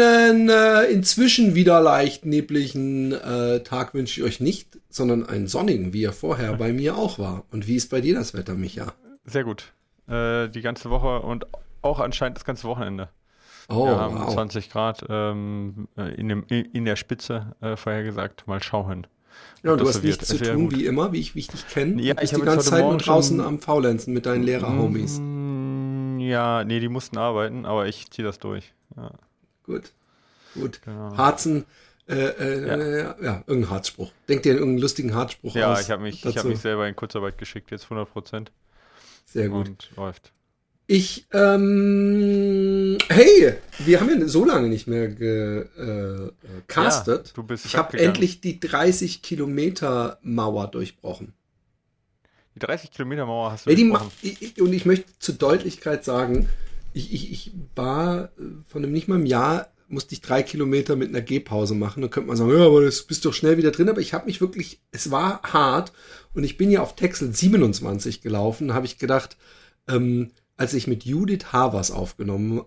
Einen äh, inzwischen wieder leicht nebligen äh, Tag wünsche ich euch nicht, sondern einen sonnigen, wie er vorher bei mir auch war. Und wie ist bei dir das Wetter, Micha? Sehr gut. Äh, die ganze Woche und auch anscheinend das ganze Wochenende. Oh, Wir haben wow. 20 Grad ähm, in, dem, in der Spitze äh, vorhergesagt. Mal schauen. Ja, du hast nichts zu tun, gut. wie immer, wie ich, wie ich dich kenne. Ja, ich die habe ganze jetzt Zeit nur draußen am Faulenzen mit deinen Lehrer-Homies. Mm, Ja, nee, die mussten arbeiten, aber ich ziehe das durch. Ja, Gut, gut. genau. Harzen, äh, äh, Ja. ja. ja, irgendein Harzspruch. Denk dir irgendeinen lustigen Harzspruch ja aus. ich habe mich, ich hab mich selber in Kurzarbeit geschickt, jetzt 100 Prozent. Sehr gut. Und läuft. Ich, ähm, hey, wir haben ja so lange nicht mehr gecastet. Äh, castet. Ja, du bist ich habe endlich die 30 Kilometer Mauer durchbrochen. Die 30 Kilometer Mauer hast du Ja, die durchbrochen. ich- und ich möchte zur Deutlichkeit sagen, ich, ich, ich war äh, von einem nicht mal einem Jahr, musste ich drei Kilometer mit einer Gehpause machen. Da könnte man sagen, ja, aber das bist doch schnell wieder drin. Aber ich habe mich wirklich, es war hart. Und ich bin ja auf Texel 27 gelaufen, habe ich gedacht, ähm, als ich mit Judith Havers aufgenommen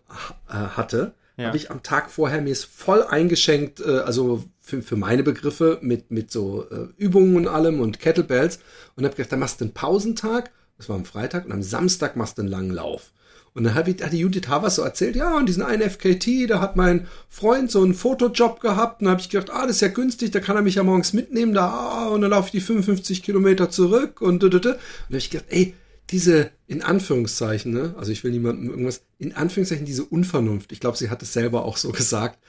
äh, hatte, Ja. habe ich am Tag vorher mir es voll eingeschenkt, äh, also für, für meine Begriffe mit, mit so äh, Übungen und allem und Kettlebells und habe gedacht, dann machst du einen Pausentag, das war am Freitag und am Samstag machst du einen langen Lauf. Und dann ich, hat die Judith Havers so erzählt, ja, und diesen einen FKT, da hat mein Freund so einen Fotojob gehabt. Und dann habe ich gedacht, ah, das ist ja günstig, da kann er mich ja morgens mitnehmen, da, ah, und dann laufe ich die 55 Kilometer zurück und da, da, da. Und dann habe ich gedacht, ey, diese, in Anführungszeichen, ne, also ich will niemandem irgendwas, in Anführungszeichen diese Unvernunft, ich glaube, sie hat es selber auch so gesagt,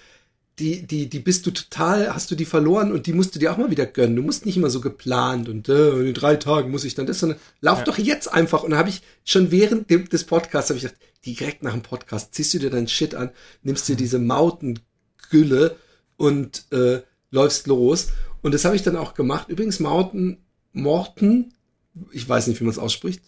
die, die, die bist du total, hast du die verloren und die musst du dir auch mal wieder gönnen. Du musst nicht immer so geplant und äh, in drei Tagen muss ich dann das, sondern lauf Ja. doch jetzt einfach. Und da habe ich schon während dem, des Podcasts, habe ich gedacht, direkt nach dem Podcast ziehst du dir deinen Shit an, nimmst dir diese Mautengülle und äh, läufst los. Und das habe ich dann auch gemacht. Übrigens, Mauten, Morten, ich weiß nicht, wie man es ausspricht,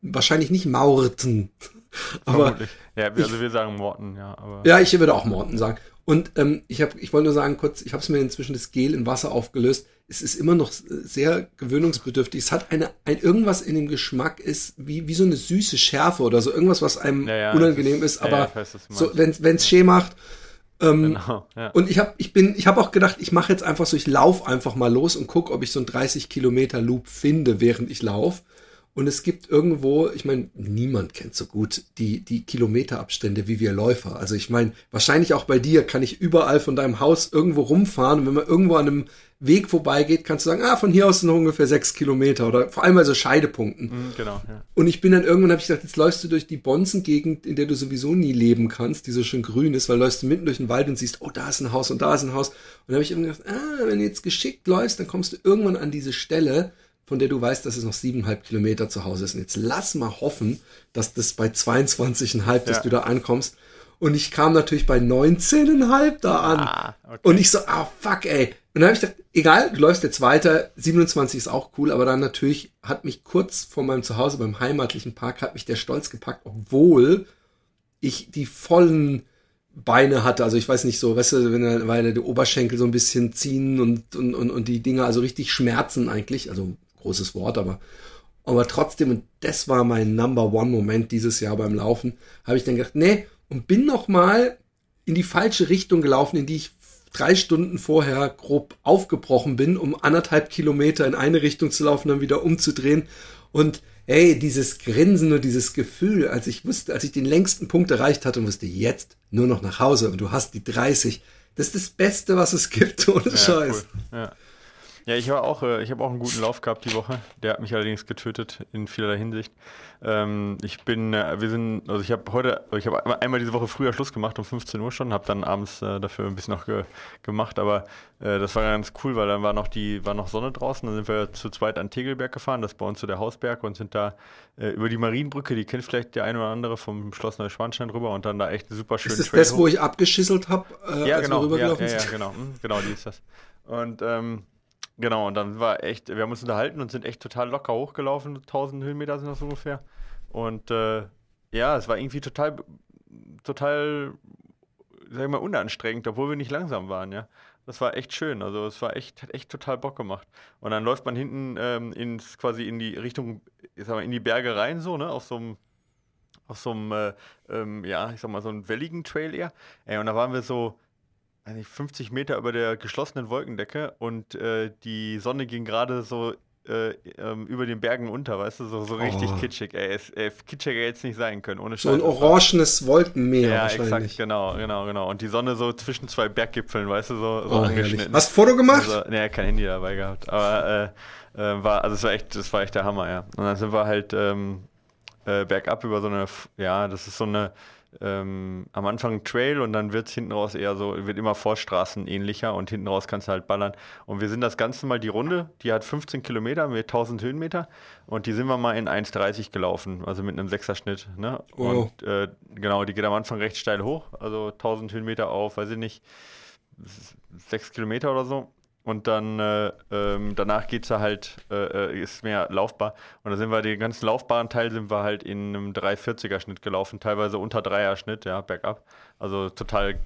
wahrscheinlich nicht Maurten. Aber Vermutlich. Ja, also wir sagen Morten, ja, aber. ja, ich würde auch Morten sagen. Und ähm, ich habe, ich wollte nur sagen kurz, ich habe es mir inzwischen das Gel in Wasser aufgelöst. Es ist immer noch sehr gewöhnungsbedürftig. Es hat eine, ein irgendwas in dem Geschmack ist wie wie so eine süße Schärfe oder so irgendwas, was einem Ja, ja, unangenehm ist. ja, ja, aber ich weiß, so, wenn es schee macht. Ähm, Genau, ja. Und ich habe, ich bin, ich habe auch gedacht, ich mache jetzt einfach so, ich lauf einfach mal los und guck, ob ich so einen 30 Kilometer Loop finde, während ich lauf. Und es gibt irgendwo, ich meine, niemand kennt so gut die, die Kilometerabstände wie wir Läufer. Also ich meine, wahrscheinlich auch bei dir kann ich überall von deinem Haus irgendwo rumfahren und wenn man irgendwo an einem Weg vorbeigeht, kannst du sagen, ah, von hier aus sind noch ungefähr sechs Kilometer oder vor allem bei so Scheidepunkten. Mhm, genau, ja. Und ich bin dann irgendwann, habe ich gedacht, jetzt läufst du durch die Bonzengegend, in der du sowieso nie leben kannst, die so schön grün ist, weil läufst du mitten durch den Wald und siehst, oh, da ist ein Haus und da ist ein Haus. Und dann habe ich irgendwann gedacht, ah, wenn du jetzt geschickt läufst, dann kommst du irgendwann an diese Stelle, von der du weißt, dass es noch siebeneinhalb Kilometer zu Hause ist. Und jetzt lass mal hoffen, dass das bei 22,5, dass Ja. du da ankommst. Und ich kam natürlich bei 19,5 da an. Ah, okay. Und ich so, ah, fuck, ey. Und dann habe ich gedacht, egal, du läufst jetzt weiter, 27 ist auch cool, aber dann natürlich hat mich kurz vor meinem Zuhause beim heimatlichen Park, hat mich der Stolz gepackt, obwohl ich die vollen Beine hatte. Also ich weiß nicht so, weißt du, wenn weil die Oberschenkel so ein bisschen ziehen und, und, und, und die Dinger also richtig schmerzen eigentlich. Also großes Wort, aber aber trotzdem, und das war mein Number One Moment dieses Jahr beim Laufen, habe ich dann gedacht, nee, und bin noch mal in die falsche Richtung gelaufen, in die ich drei Stunden vorher grob aufgebrochen bin, um anderthalb Kilometer in eine Richtung zu laufen, dann wieder umzudrehen. Und hey, dieses Grinsen und dieses Gefühl, als ich wusste, als ich den längsten Punkt erreicht hatte und wusste, jetzt nur noch nach Hause und du hast die 30, das ist das Beste, was es gibt, ohne ja, Scheiß. Cool. Ja. Ja, ich war auch, äh, ich habe auch einen guten Lauf gehabt die Woche. Der hat mich allerdings getötet in vielerlei Hinsicht. Ähm, ich bin, äh, wir sind, also ich habe heute, ich habe einmal diese Woche früher Schluss gemacht um 15 Uhr schon, habe dann abends äh, dafür ein bisschen noch ge gemacht, aber das war ganz cool, weil dann war noch die, war noch Sonne draußen. Dann sind wir zu zweit an Tegelberg gefahren, das ist bei uns so der Hausberg und sind da über die Marienbrücke, die kennt vielleicht der eine oder andere vom Schloss Neuschwanstein rüber und dann da echt super schön. Ist das das, wo ich abgeschisselt habe, äh, ja, genau, ja, ja, ja, genau, hm, genau, die ist das. Und ähm, Genau, und dann war echt, wir haben uns unterhalten und sind echt total locker hochgelaufen, 1000 Höhenmeter sind das ungefähr. Und äh, ja, es war irgendwie total, total, sag ich mal, unanstrengend, obwohl wir nicht langsam waren, ja. Das war echt schön, also es war echt, hat echt total Bock gemacht. Und dann läuft man hinten ähm, ins, quasi in die Richtung, ich sag mal, in die Berge rein, so, ne, auf so einem auf so einem, äh, ähm, ja, ich sag mal, so einem welligen Trail eher. Ey, und da waren wir so, eigentlich 50 Meter über der geschlossenen Wolkendecke und äh, die Sonne ging gerade so äh, ähm, über den Bergen unter, weißt du, so, so richtig oh. kitschig. Ey, es, ey, kitschiger hätte es nicht sein können, ohne So ein orangenes Wolkenmeer ja, exakt, genau, genau, genau. Und die Sonne so zwischen zwei Berggipfeln, weißt du, so, so oh, angeschnitten. Hast du Foto gemacht? Also, ne, kein Handy dabei gehabt, aber äh, äh, war, also es war echt, das war echt der Hammer, ja. Und dann sind wir halt ähm, äh, bergab über so eine, ja, das ist so eine ähm, am Anfang Trail und dann wird es hinten raus eher so, wird immer Vorstraßen ähnlicher und hinten raus kannst du halt ballern. Und wir sind das Ganze mal die Runde, die hat 15 Kilometer mit 1000 Höhenmeter und die sind wir mal in 1,30 gelaufen, also mit einem Sechserschnitt. Ne? Oh. Und äh, genau, die geht am Anfang recht steil hoch, also 1000 Höhenmeter auf, weiß ich nicht, 6 Kilometer oder so. Und dann äh, ähm, danach geht es halt, äh, äh, ist mehr laufbar. Und da sind wir den ganzen laufbaren Teil sind wir halt in einem 340er Schnitt gelaufen, teilweise unter 3er Schnitt, ja, bergab. Also total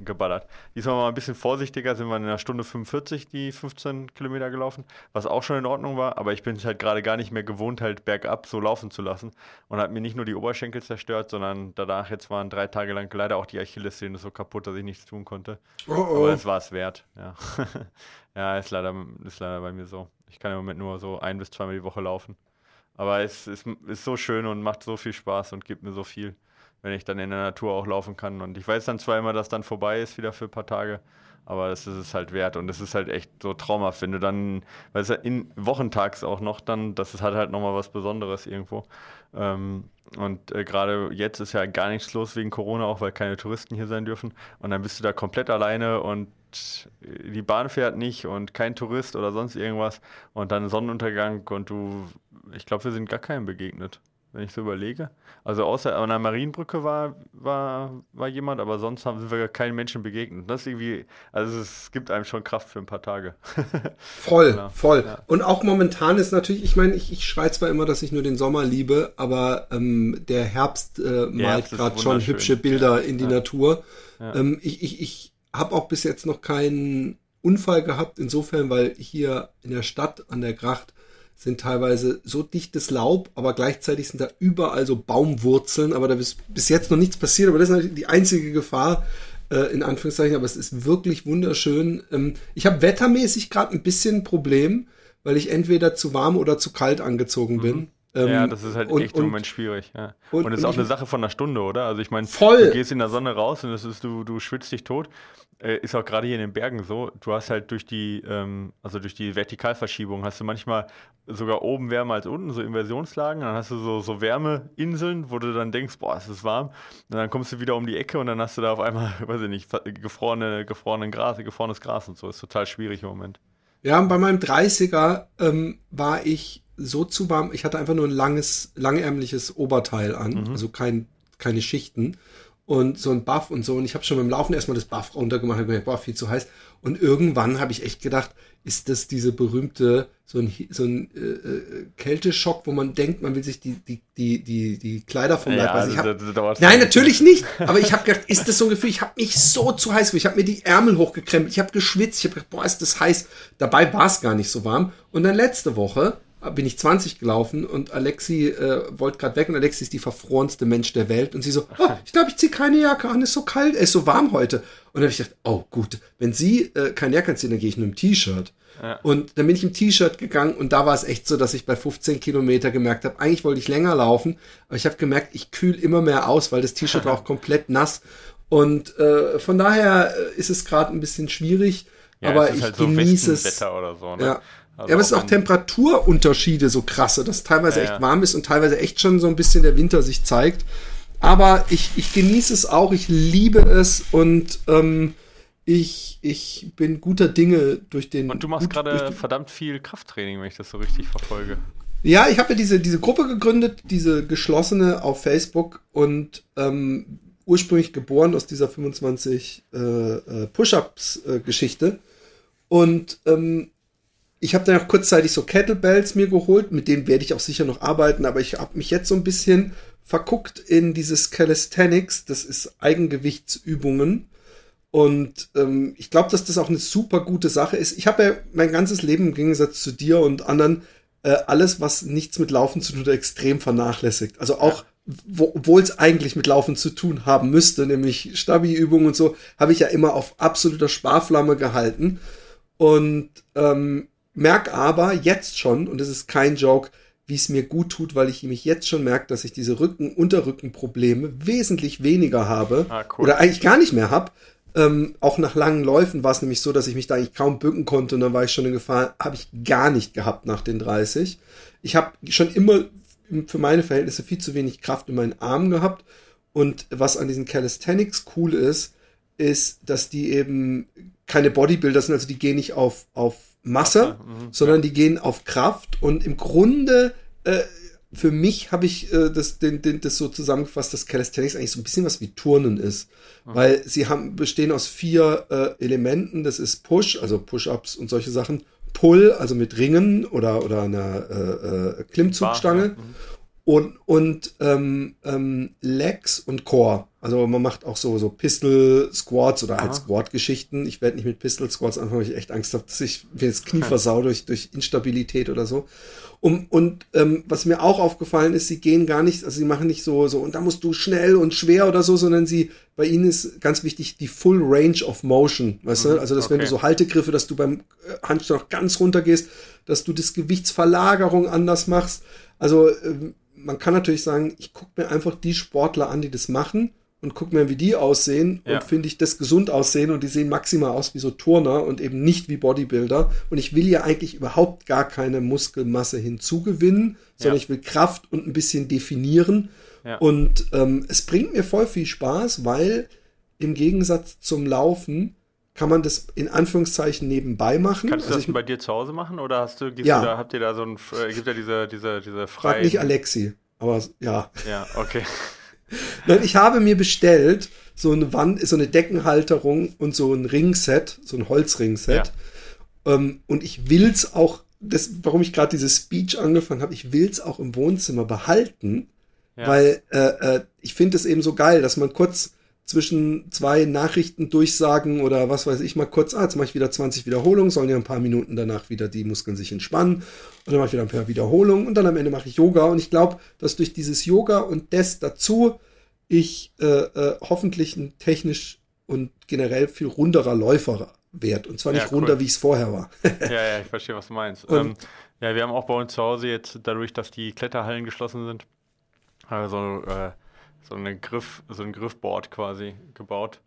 geballert. Diesmal mal ein bisschen vorsichtiger, sind wir in einer Stunde 45 die 15 Kilometer gelaufen, was auch schon in Ordnung war, aber ich bin es halt gerade gar nicht mehr gewohnt, halt bergab so laufen zu lassen und hat mir nicht nur die Oberschenkel zerstört, sondern danach jetzt waren drei Tage lang leider auch die Achillessehne so kaputt, dass ich nichts tun konnte. Oh, oh. Aber es war es wert, ja. ja, ist leider, ist leider bei mir so. Ich kann im Moment nur so ein bis zweimal die Woche laufen. Aber es ist, ist so schön und macht so viel Spaß und gibt mir so viel wenn ich dann in der Natur auch laufen kann. Und ich weiß dann zwar immer, dass dann vorbei ist, wieder für ein paar Tage, aber das ist es halt wert. Und es ist halt echt so traumhaft, wenn du dann, weil es in Wochentags auch noch dann, das ist halt halt nochmal was Besonderes irgendwo. Ähm, und äh, gerade jetzt ist ja gar nichts los wegen Corona, auch weil keine Touristen hier sein dürfen. Und dann bist du da komplett alleine und die Bahn fährt nicht und kein Tourist oder sonst irgendwas. Und dann Sonnenuntergang und du, ich glaube, wir sind gar keinem begegnet wenn ich so überlege. Also außer an der Marienbrücke war, war, war jemand, aber sonst haben wir keinen Menschen begegnet. Das ist irgendwie, also es gibt einem schon Kraft für ein paar Tage. voll, genau. voll. Ja. Und auch momentan ist natürlich, ich meine, ich, ich schreie zwar immer, dass ich nur den Sommer liebe, aber ähm, der Herbst äh, malt gerade schon hübsche Bilder ja. in die ja. Natur. Ähm, ich ich, ich habe auch bis jetzt noch keinen Unfall gehabt, insofern, weil hier in der Stadt an der Gracht sind teilweise so dichtes Laub, aber gleichzeitig sind da überall so Baumwurzeln, aber da ist bis jetzt noch nichts passiert, aber das ist natürlich die einzige Gefahr, äh, in Anführungszeichen, aber es ist wirklich wunderschön. Ähm, ich habe wettermäßig gerade ein bisschen ein Problem, weil ich entweder zu warm oder zu kalt angezogen bin. Mhm. Ähm, ja, das ist halt und, echt im Moment schwierig. Ja. Und, und es ist auch eine Sache von einer Stunde, oder? Also ich meine, du gehst in der Sonne raus und ist, du, du schwitzt dich tot äh, ist auch gerade hier in den Bergen so, du hast halt durch die, ähm, also durch die Vertikalverschiebung, hast du manchmal sogar oben wärmer als unten, so Inversionslagen, dann hast du so, so Wärmeinseln, wo du dann denkst, boah, es ist warm, und dann kommst du wieder um die Ecke und dann hast du da auf einmal, weiß ich nicht, gefrorene, gefrorenen Gras, gefrorenes Gras und so, ist total schwierig im Moment. Ja, bei meinem 30er ähm, war ich so zu warm, ich hatte einfach nur ein langes, langärmliches Oberteil an, mhm. also kein, keine Schichten und so ein Buff und so. Und ich habe schon beim Laufen erstmal das Buff runtergemacht, habe gedacht, boah, viel zu heiß. Und irgendwann habe ich echt gedacht, ist das diese berühmte, so ein, so ein äh, äh, Kälteschock, wo man denkt, man will sich die, die, die, die, die Kleider vom Leib. Ja, also hab, nein, natürlich nicht. Aber ich habe gedacht, ist das so ein Gefühl, ich habe mich so zu heiß. Ich habe mir die Ärmel hochgekrempelt, ich habe geschwitzt, ich habe gedacht, boah, ist das heiß. Dabei war es gar nicht so warm. Und dann letzte Woche bin ich 20 gelaufen und Alexi äh, wollte gerade weg und Alexi ist die verfrorenste Mensch der Welt und sie so, oh, ich glaube, ich ziehe keine Jacke an, ist so kalt, es ist so warm heute. Und dann habe ich gedacht, oh gut, wenn sie äh, keine Jacke anziehen, dann gehe ich nur im T-Shirt. Ja. Und dann bin ich im T-Shirt gegangen und da war es echt so, dass ich bei 15 Kilometer gemerkt habe, eigentlich wollte ich länger laufen, aber ich habe gemerkt, ich kühl immer mehr aus, weil das T-Shirt war auch komplett nass. Und äh, von daher äh, ist es gerade ein bisschen schwierig. Ja, aber es ist ich halt so genieße es. So. Ne? Ja. Also ja, aber es ist auch Temperaturunterschiede so krasse, dass teilweise Ja, echt warm ist und teilweise echt schon so ein bisschen der Winter sich zeigt. Aber ich, ich genieße es auch, ich liebe es und ähm, ich, ich bin guter Dinge durch den. Und du machst gerade verdammt viel Krafttraining, wenn ich das so richtig verfolge. Ja, ich habe ja diese, diese Gruppe gegründet, diese geschlossene auf Facebook und ähm, ursprünglich geboren aus dieser 25 äh, äh, Push-Ups-Geschichte. Und ähm, ich habe dann auch kurzzeitig so Kettlebells mir geholt, mit denen werde ich auch sicher noch arbeiten, aber ich habe mich jetzt so ein bisschen verguckt in dieses Calisthenics, das ist Eigengewichtsübungen. Und ähm, ich glaube, dass das auch eine super gute Sache ist. Ich habe ja mein ganzes Leben im Gegensatz zu dir und anderen äh, alles, was nichts mit Laufen zu tun hat, extrem vernachlässigt. Also auch, wo- obwohl es eigentlich mit Laufen zu tun haben müsste, nämlich Stabi-Übungen und so, habe ich ja immer auf absoluter Sparflamme gehalten. Und ähm, merk aber jetzt schon, und das ist kein Joke, wie es mir gut tut, weil ich mich jetzt schon merke, dass ich diese Rücken-Unterrücken-Probleme wesentlich weniger habe Ah, cool. oder eigentlich gar nicht mehr habe. Ähm, auch nach langen Läufen war es nämlich so, dass ich mich da eigentlich kaum bücken konnte und dann war ich schon in Gefahr. Habe ich gar nicht gehabt nach den 30. Ich habe schon immer für meine Verhältnisse viel zu wenig Kraft in meinen Armen gehabt. Und was an diesen Calisthenics cool ist, ist, dass die eben keine Bodybuilder sind, also die gehen nicht auf, auf Masse, Mhm. sondern die gehen auf Kraft. Und im Grunde, äh, für mich habe ich äh, das, den, den, das so zusammengefasst, dass Calisthenics eigentlich so ein bisschen was wie Turnen ist. Weil sie haben, bestehen aus vier äh, Elementen. Das ist Push, also Push-Ups und solche Sachen. Pull, also mit Ringen oder, oder einer äh, äh, Klimmzugstange. Bar, ja. Mhm. Und, und ähm, ähm, Legs und Core. Also man macht auch so, so Pistol Squats oder halt. Squat-Geschichten. Ich werde nicht mit Pistol Squats anfangen, weil ich echt Angst habe, dass ich mir das Knie versau durch, durch Instabilität oder so. Um, und ähm, was mir auch aufgefallen ist, sie gehen gar nicht, also sie machen nicht so, so, und da musst du schnell und schwer oder so, sondern sie, bei ihnen ist ganz wichtig die Full Range of Motion, weißt du? Also, dass wenn du okay. so Haltegriffe, dass du beim äh, Handstand auch ganz runter gehst, dass du das Gewichtsverlagerung anders machst. Also, ähm, man kann natürlich sagen, ich gucke mir einfach die Sportler an, die das machen und guck mir, wie die aussehen Ja. und finde ich das gesund aussehen und die sehen maximal aus wie so Turner und eben nicht wie Bodybuilder. Und ich will ja eigentlich überhaupt gar keine Muskelmasse hinzugewinnen, sondern Ja. ich will Kraft und ein bisschen definieren. Ja. Und ähm, es bringt mir voll viel Spaß, weil im Gegensatz zum Laufen kann man das in Anführungszeichen nebenbei machen. Kannst du also das ich bei dir zu Hause machen oder hast du, Ja. da, habt ihr da so ein, äh, gibt ja diese, diese, diese frag freien. nicht Alexi, aber ja. Ja, okay. Nein, ich habe mir bestellt so eine Wand, so eine Deckenhalterung und so ein Ringset, so ein Holzringset. Ähm, und ich will's auch, das, warum ich gerade dieses Speech angefangen habe, ich will's auch im Wohnzimmer behalten, Ja. weil äh, äh, ich finde es eben so geil, dass man kurz zwischen zwei Nachrichten durchsagen oder was weiß ich mal kurz, ah, jetzt mache ich wieder 20 Wiederholungen, sollen ja ein paar Minuten danach wieder die Muskeln sich entspannen und dann mache ich wieder ein paar Wiederholungen und dann am Ende mache ich Yoga und ich glaube, dass durch dieses Yoga und das dazu ich äh, äh, hoffentlich ein technisch und generell viel runderer Läufer werde und zwar nicht Ja, cool. runder, wie ich es vorher war. Ja, ja, ich verstehe, was du meinst. Ähm, ja, wir haben auch bei uns zu Hause jetzt, dadurch, dass die Kletterhallen geschlossen sind, also äh, so, eine Griff, so ein Griffboard quasi gebaut,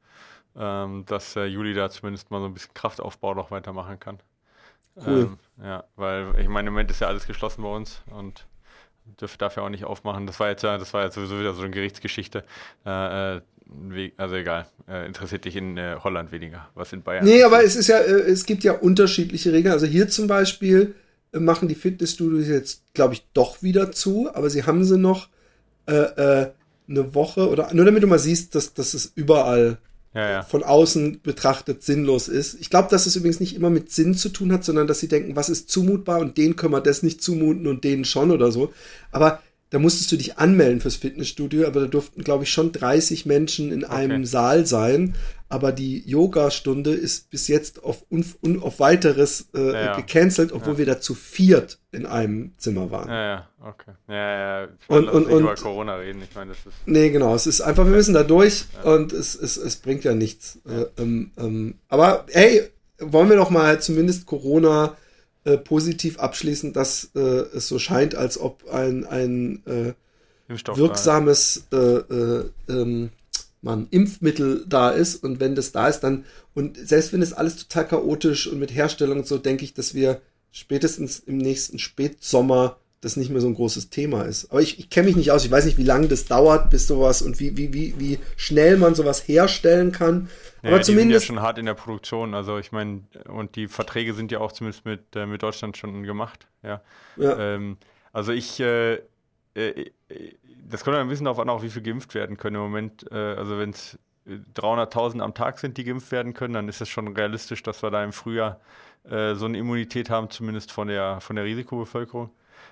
ähm, dass äh, Juli da zumindest mal so ein bisschen Kraftaufbau noch weitermachen kann. Cool. Ähm, ja, weil ich meine, im Moment ist ja alles geschlossen bei uns und dürfte dafür auch nicht aufmachen. Das war jetzt ja, das war jetzt sowieso wieder so eine Gerichtsgeschichte. Äh, äh, also egal, äh, interessiert dich in äh, Holland weniger, was in Bayern. Nee, aber es ist ja, es gibt ja unterschiedliche Regeln. Also hier zum Beispiel machen die Fitnessstudios jetzt, glaube ich, doch wieder zu, aber sie haben sie noch äh, äh, eine Woche oder nur damit du mal siehst, dass, dass es überall ja, ja. von außen betrachtet sinnlos ist. Ich glaube, dass es übrigens nicht immer mit Sinn zu tun hat, sondern dass sie denken, was ist zumutbar und denen können wir das nicht zumuten und denen schon oder so. Aber da musstest du dich anmelden fürs Fitnessstudio, aber da durften, glaube ich, schon 30 Menschen in einem Saal sein. Aber die Yoga-Stunde ist bis jetzt auf, un, auf weiteres äh, Ja, ja. gecancelt, obwohl wir da zu viert in einem Zimmer waren. Ja, ja, okay. Ja, ja, ich Und- und- und- über Corona reden. Ich meine, das ist. Nee, genau. Es ist einfach, wir müssen da durch und es, es, es bringt ja nichts. Äh, ähm, ähm, aber hey, wollen wir doch mal zumindest Corona äh, positiv abschließen, dass äh, es so scheint, als ob ein, ein äh, wirksames äh, äh, ähm, mal ein Impfmittel da ist. Und wenn das da ist, dann, und selbst wenn es alles total chaotisch und mit Herstellung und so, denke ich, dass wir spätestens im nächsten Spätsommer das nicht mehr so ein großes Thema ist. Aber ich, ich kenne mich nicht aus, ich weiß nicht, wie lange das dauert, bis sowas und wie, wie, wie, wie schnell man sowas herstellen kann. Ja, Aber zumindest. Die sind ja schon hart in der Produktion, also ich meine, und die Verträge sind ja auch zumindest mit, äh, mit Deutschland schon gemacht, ja. ja. Ähm, also ich, äh, äh, das kommt ein bisschen darauf an, auch wie viel geimpft werden können im Moment. Äh, also wenn es 300.000 am Tag sind, die geimpft werden können, dann ist es schon realistisch, dass wir da im Frühjahr äh, so eine Immunität haben, zumindest von der, von der Risikobevölkerung.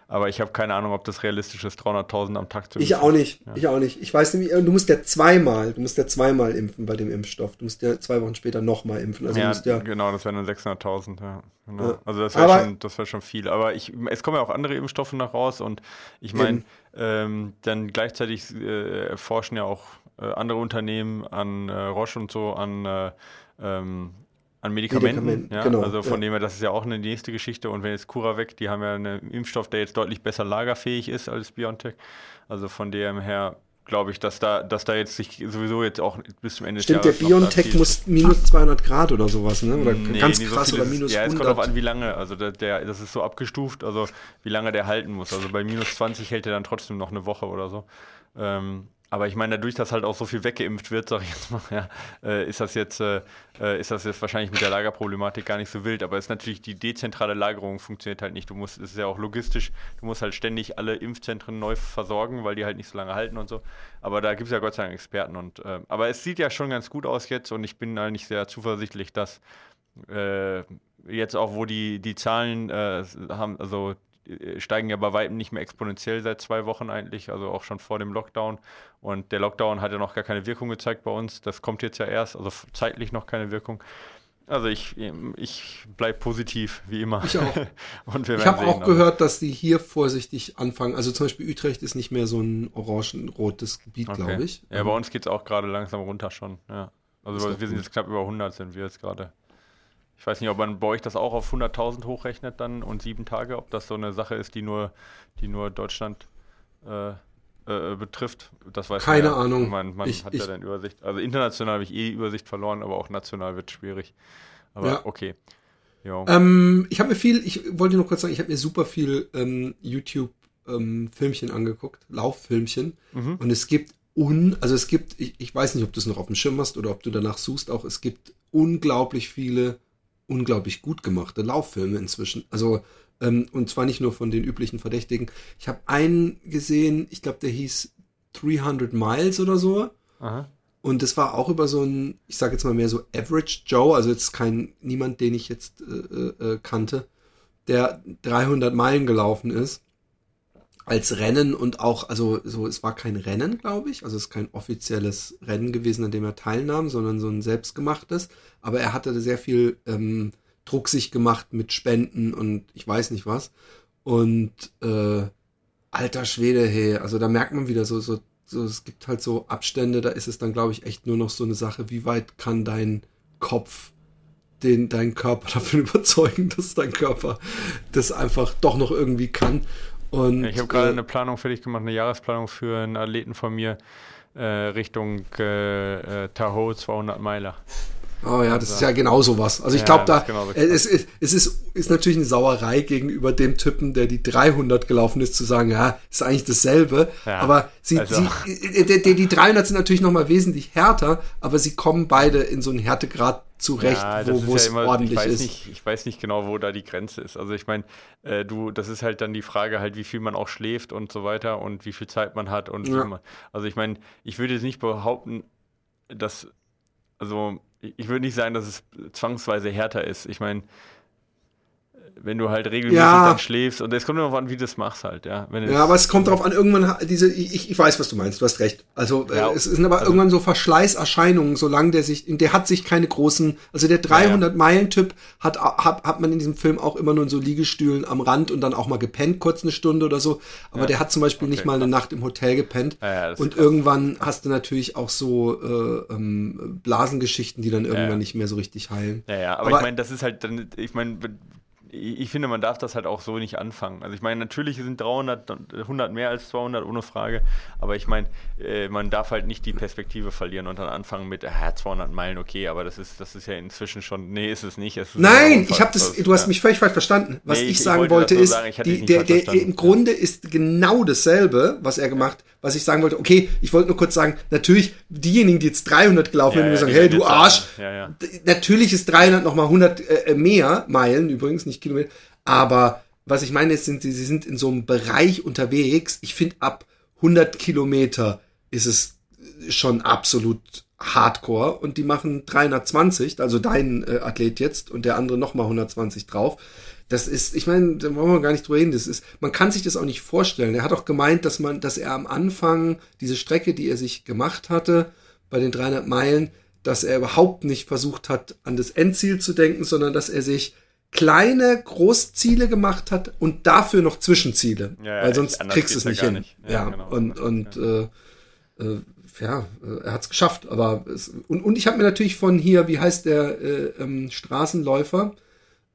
Aber ich habe keine Ahnung, ob das realistisch ist, 300.000 am Tag zu impfen. Ich auch nicht. Ja. Ich auch nicht. Ich weiß nämlich, du musst ja zweimal, du musst ja zweimal impfen bei dem Impfstoff. Du musst ja zwei Wochen später nochmal impfen. Also ja, ja, genau, das wären dann 600.000. Ja, genau. ja. Also das wäre schon, wär schon viel. Aber ich, es kommen ja auch andere Impfstoffe noch raus und ich meine, ähm, dann gleichzeitig äh, forschen ja auch äh, andere Unternehmen an äh, Roche und so an äh, ähm, an Medikamenten. Medikamenten ja? genau, also von ja. dem her, das ist ja auch eine nächste Geschichte. Und wenn jetzt CuraVac, die haben ja einen Impfstoff, der jetzt deutlich besser lagerfähig ist als BioNTech. Also von dem her glaube ich, dass da, dass da jetzt sich sowieso jetzt auch bis zum Ende Stimmt, des Jahres. Stimmt, der BioNTech muss minus 200 Grad oder sowas, ne? Oder nee, ganz krass so oder minus Ja, es kommt darauf an, wie lange. Also der, der, das ist so abgestuft, also wie lange der halten muss. Also bei minus 20 hält er dann trotzdem noch eine Woche oder so. Ähm, aber ich meine, dadurch, dass halt auch so viel weggeimpft wird, sag ich jetzt mal, ja, äh, ist das jetzt, äh, äh, ist das jetzt wahrscheinlich mit der Lagerproblematik gar nicht so wild. Aber es ist natürlich die dezentrale Lagerung funktioniert halt nicht. Du musst, es ist ja auch logistisch, du musst halt ständig alle Impfzentren neu versorgen, weil die halt nicht so lange halten und so. Aber da gibt es ja Gott sei Dank Experten und äh, aber es sieht ja schon ganz gut aus jetzt und ich bin eigentlich sehr zuversichtlich, dass äh, jetzt auch, wo die, die Zahlen äh, haben, also steigen ja bei weitem nicht mehr exponentiell seit zwei Wochen eigentlich, also auch schon vor dem Lockdown. Und der Lockdown hat ja noch gar keine Wirkung gezeigt bei uns. Das kommt jetzt ja erst, also zeitlich noch keine Wirkung. Also ich, ich bleibe positiv, wie immer. Ich auch. Ich habe auch gehört, dass die hier vorsichtig anfangen. Also zum Beispiel Utrecht ist nicht mehr so ein orangenrotes Gebiet, okay. glaube ich. Ja, bei uns geht es auch gerade langsam runter schon. Ja. Also wir sind jetzt knapp über 100 sind wir jetzt gerade. Ich weiß nicht, ob man bei euch das auch auf 100.000 hochrechnet dann und sieben Tage, ob das so eine Sache ist, die nur, die nur Deutschland äh, äh, betrifft. Das weiß Keine ja. Ahnung. Man, man ich, hat ich, ja dann Übersicht. Also international habe ich eh Übersicht verloren, aber auch national wird es schwierig. Aber ja. okay. Ähm, ich habe mir viel, ich wollte nur kurz sagen, ich habe mir super viel ähm, YouTube-Filmchen ähm, angeguckt, Lauffilmchen. Mhm. Und es gibt un, also es gibt, ich, ich weiß nicht, ob du es noch auf dem Schirm hast oder ob du danach suchst, auch es gibt unglaublich viele unglaublich gut gemachte Lauffilme inzwischen. Also, ähm, und zwar nicht nur von den üblichen Verdächtigen. Ich habe einen gesehen, ich glaube, der hieß 300 Miles oder so. Aha. Und das war auch über so ein, ich sage jetzt mal mehr so Average Joe, also jetzt kein, niemand, den ich jetzt äh, äh, kannte, der 300 Meilen gelaufen ist als Rennen und auch, also so, es war kein Rennen, glaube ich, also es ist kein offizielles Rennen gewesen, an dem er teilnahm, sondern so ein selbstgemachtes. Aber er hatte sehr viel ähm, Druck sich gemacht mit Spenden und ich weiß nicht was. Und äh, alter Schwede, hey, also da merkt man wieder so, so, so, es gibt halt so Abstände, da ist es dann, glaube ich, echt nur noch so eine Sache, wie weit kann dein Kopf den deinen Körper davon überzeugen, dass dein Körper das einfach doch noch irgendwie kann. Und, ich habe gerade äh, eine Planung fertig gemacht, eine Jahresplanung für einen Athleten von mir äh, Richtung äh, äh Tahoe 200 Meiler. Oh ja, das ist ja genau sowas. Also ich glaube, da genau es, es, es ist, ist natürlich eine Sauerei gegenüber dem Typen, der die 300 gelaufen ist, zu sagen, ja, ist eigentlich dasselbe. Ja, aber sie, also. sie die, die, die 300 sind natürlich noch mal wesentlich härter, aber sie kommen beide in so einen Härtegrad zurecht, ja, wo, wo es ja immer, ordentlich ich weiß ist. Nicht, ich weiß nicht genau, wo da die Grenze ist. Also ich meine, äh, du, das ist halt dann die Frage halt, wie viel man auch schläft und so weiter und wie viel Zeit man hat und ja. also ich meine, ich würde jetzt nicht behaupten, dass also ich würde nicht sagen, dass es zwangsweise härter ist. Ich meine, wenn du halt regelmäßig ja. dann schläfst und es kommt darauf an, wie du das machst halt, ja. ja, aber es kommt darauf an, irgendwann diese, ich, ich weiß, was du meinst, du hast recht. Also ja, äh, es sind aber also, irgendwann so Verschleißerscheinungen, solange der sich, der hat sich keine großen, also der 300 Meilen Typ hat, hat hat man in diesem Film auch immer nur in so Liegestühlen am Rand und dann auch mal gepennt kurz eine Stunde oder so. Aber ja. der hat zum Beispiel okay, nicht mal eine Nacht im Hotel gepennt. und irgendwann hast du natürlich auch so äh, ähm, Blasengeschichten, die dann irgendwann nicht mehr so richtig heilen. Ja, ja, aber, aber ich meine, das ist halt dann, ich meine ich, ich finde, man darf das halt auch so nicht anfangen. Also ich meine, natürlich sind 300, 100 mehr als 200, ohne Frage. Aber ich meine, äh, man darf halt nicht die Perspektive verlieren und dann anfangen mit, äh, 200 Meilen, okay, aber das ist, das ist ja inzwischen schon, nee, ist es nicht. Ist Nein, ich habe das, du hast mich völlig falsch verstanden. Was Nee, ich, ich- ich sagen wollte wollte nur ist, sagen, ich die, der, der, im Grunde ist genau dasselbe, was er gemacht, was ich sagen wollte. Okay, ich wollte nur kurz sagen, natürlich, diejenigen, die jetzt 300 gelaufen Ja, sind, die ja, sagen, hey, du Arsch. ja, ja. Natürlich ist 300 nochmal 100 äh, mehr Meilen, übrigens, nicht Kilometer. Aber was ich meine, sind, sie sie sind in so einem Bereich unterwegs. Ich finde, ab 100 Kilometer ist es schon absolut Hardcore und die machen 320, also dein äh, Athlet jetzt und der andere nochmal 120 drauf. Das ist, ich meine, da wollen wir gar nicht drüber reden. Das ist, man kann sich das auch nicht vorstellen. Er hat auch gemeint, dass man, dass er am Anfang diese Strecke, die er sich gemacht hatte, bei den 300 Meilen, dass er überhaupt nicht versucht hat, an das Endziel zu denken, sondern dass er sich kleine Großziele gemacht hat und dafür noch Zwischenziele, Ja, ja, weil sonst kriegst du es ja nicht hin. Ja, nicht. Ja, genau. und und Äh, äh, ja, äh, er hat es geschafft. Aber es, und und ich habe mir natürlich von hier, wie heißt der äh, ähm, Straßenläufer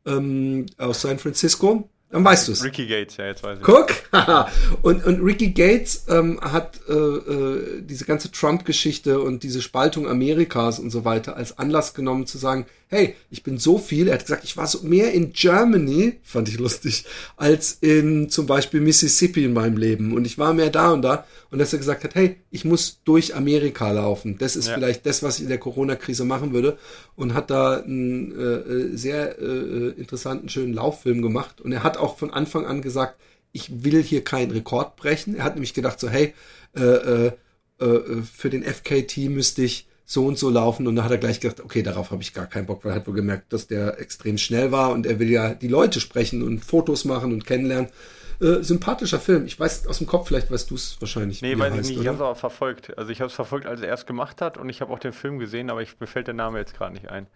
ähm, aus San Francisco, dann weißt du es. Ricky Gates, ja, jetzt weiß ich. Guck! und, und Ricky Gates ähm, hat äh, äh, diese ganze Trump-Geschichte und diese Spaltung Amerikas und so weiter als Anlass genommen zu sagen, hey, ich bin so viel, er hat gesagt, ich war so mehr in Germany, fand ich lustig, als in zum Beispiel Mississippi in meinem Leben. Und ich war mehr da und da. Und dass er gesagt hat, hey, ich muss durch Amerika laufen. Das ist Ja. vielleicht das, was ich in der Corona-Krise machen würde. Und hat da einen äh, äh, sehr äh, interessanten, schönen Lauffilm gemacht. Und er hat auch von Anfang an gesagt, ich will hier keinen Rekord brechen. Er hat nämlich gedacht so, hey, äh, äh, äh, für den FKT müsste ich so und so laufen. Und da hat er gleich gedacht, okay, darauf habe ich gar keinen Bock, weil er hat wohl gemerkt, dass der extrem schnell war und er will ja die Leute sprechen und Fotos machen und kennenlernen. Äh, sympathischer Film. Ich weiß aus dem Kopf, vielleicht weißt du es wahrscheinlich. Nee, weiß ich heißt, nicht. Ich oder? habe es aber verfolgt. Also ich habe es verfolgt, als er es gemacht hat und ich habe auch den Film gesehen, aber ich, mir fällt der Name jetzt gerade nicht ein.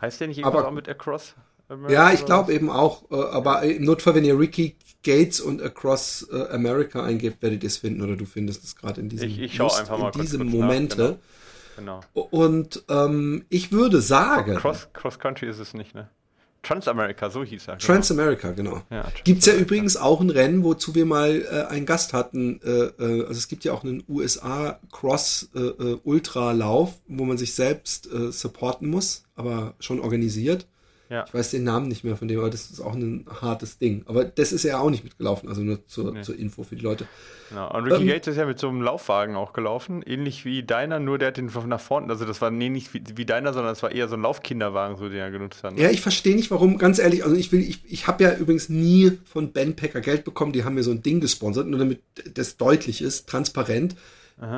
Heißt der nicht irgendwas Aber- auch mit Across? America Ja, ich glaube eben auch. Äh, aber im Notfall, wenn ihr Ricky Gates und Across äh, America eingebt, werdet ihr es finden oder du findest es gerade in diesem Ich- ich Lust- einfach mal in kurz- diesem kurz nach, Momente. Genau. Und ähm, ich würde sagen, Cross, Cross Country ist es nicht, ne? Transamerica, so hieß er. genau. Transamerica, genau. Ja, Gibt's ja Transamerica. übrigens auch ein Rennen, wozu wir mal äh, einen Gast hatten. Äh, äh, also es gibt ja auch einen USA Cross äh, äh, Ultra Lauf, wo man sich selbst äh, supporten muss, aber schon organisiert. Ja. Ich weiß den Namen nicht mehr von dem, aber das ist auch ein hartes Ding. Aber das ist er auch nicht mitgelaufen, also nur zur, Nee. zur Info für die Leute. Genau. Und Ricky Ähm, Gates ist ja mit so einem Laufwagen auch gelaufen, ähnlich wie deiner, nur der hat den nach vorne, also das war nee, nicht wie, wie deiner, sondern das war eher so ein Laufkinderwagen, so den er genutzt hat. Ja, ich verstehe nicht, warum, ganz ehrlich, also ich will, ich, ich habe ja übrigens nie von Ben Packer Geld bekommen, die haben mir so ein Ding gesponsert, nur damit das deutlich ist, transparent.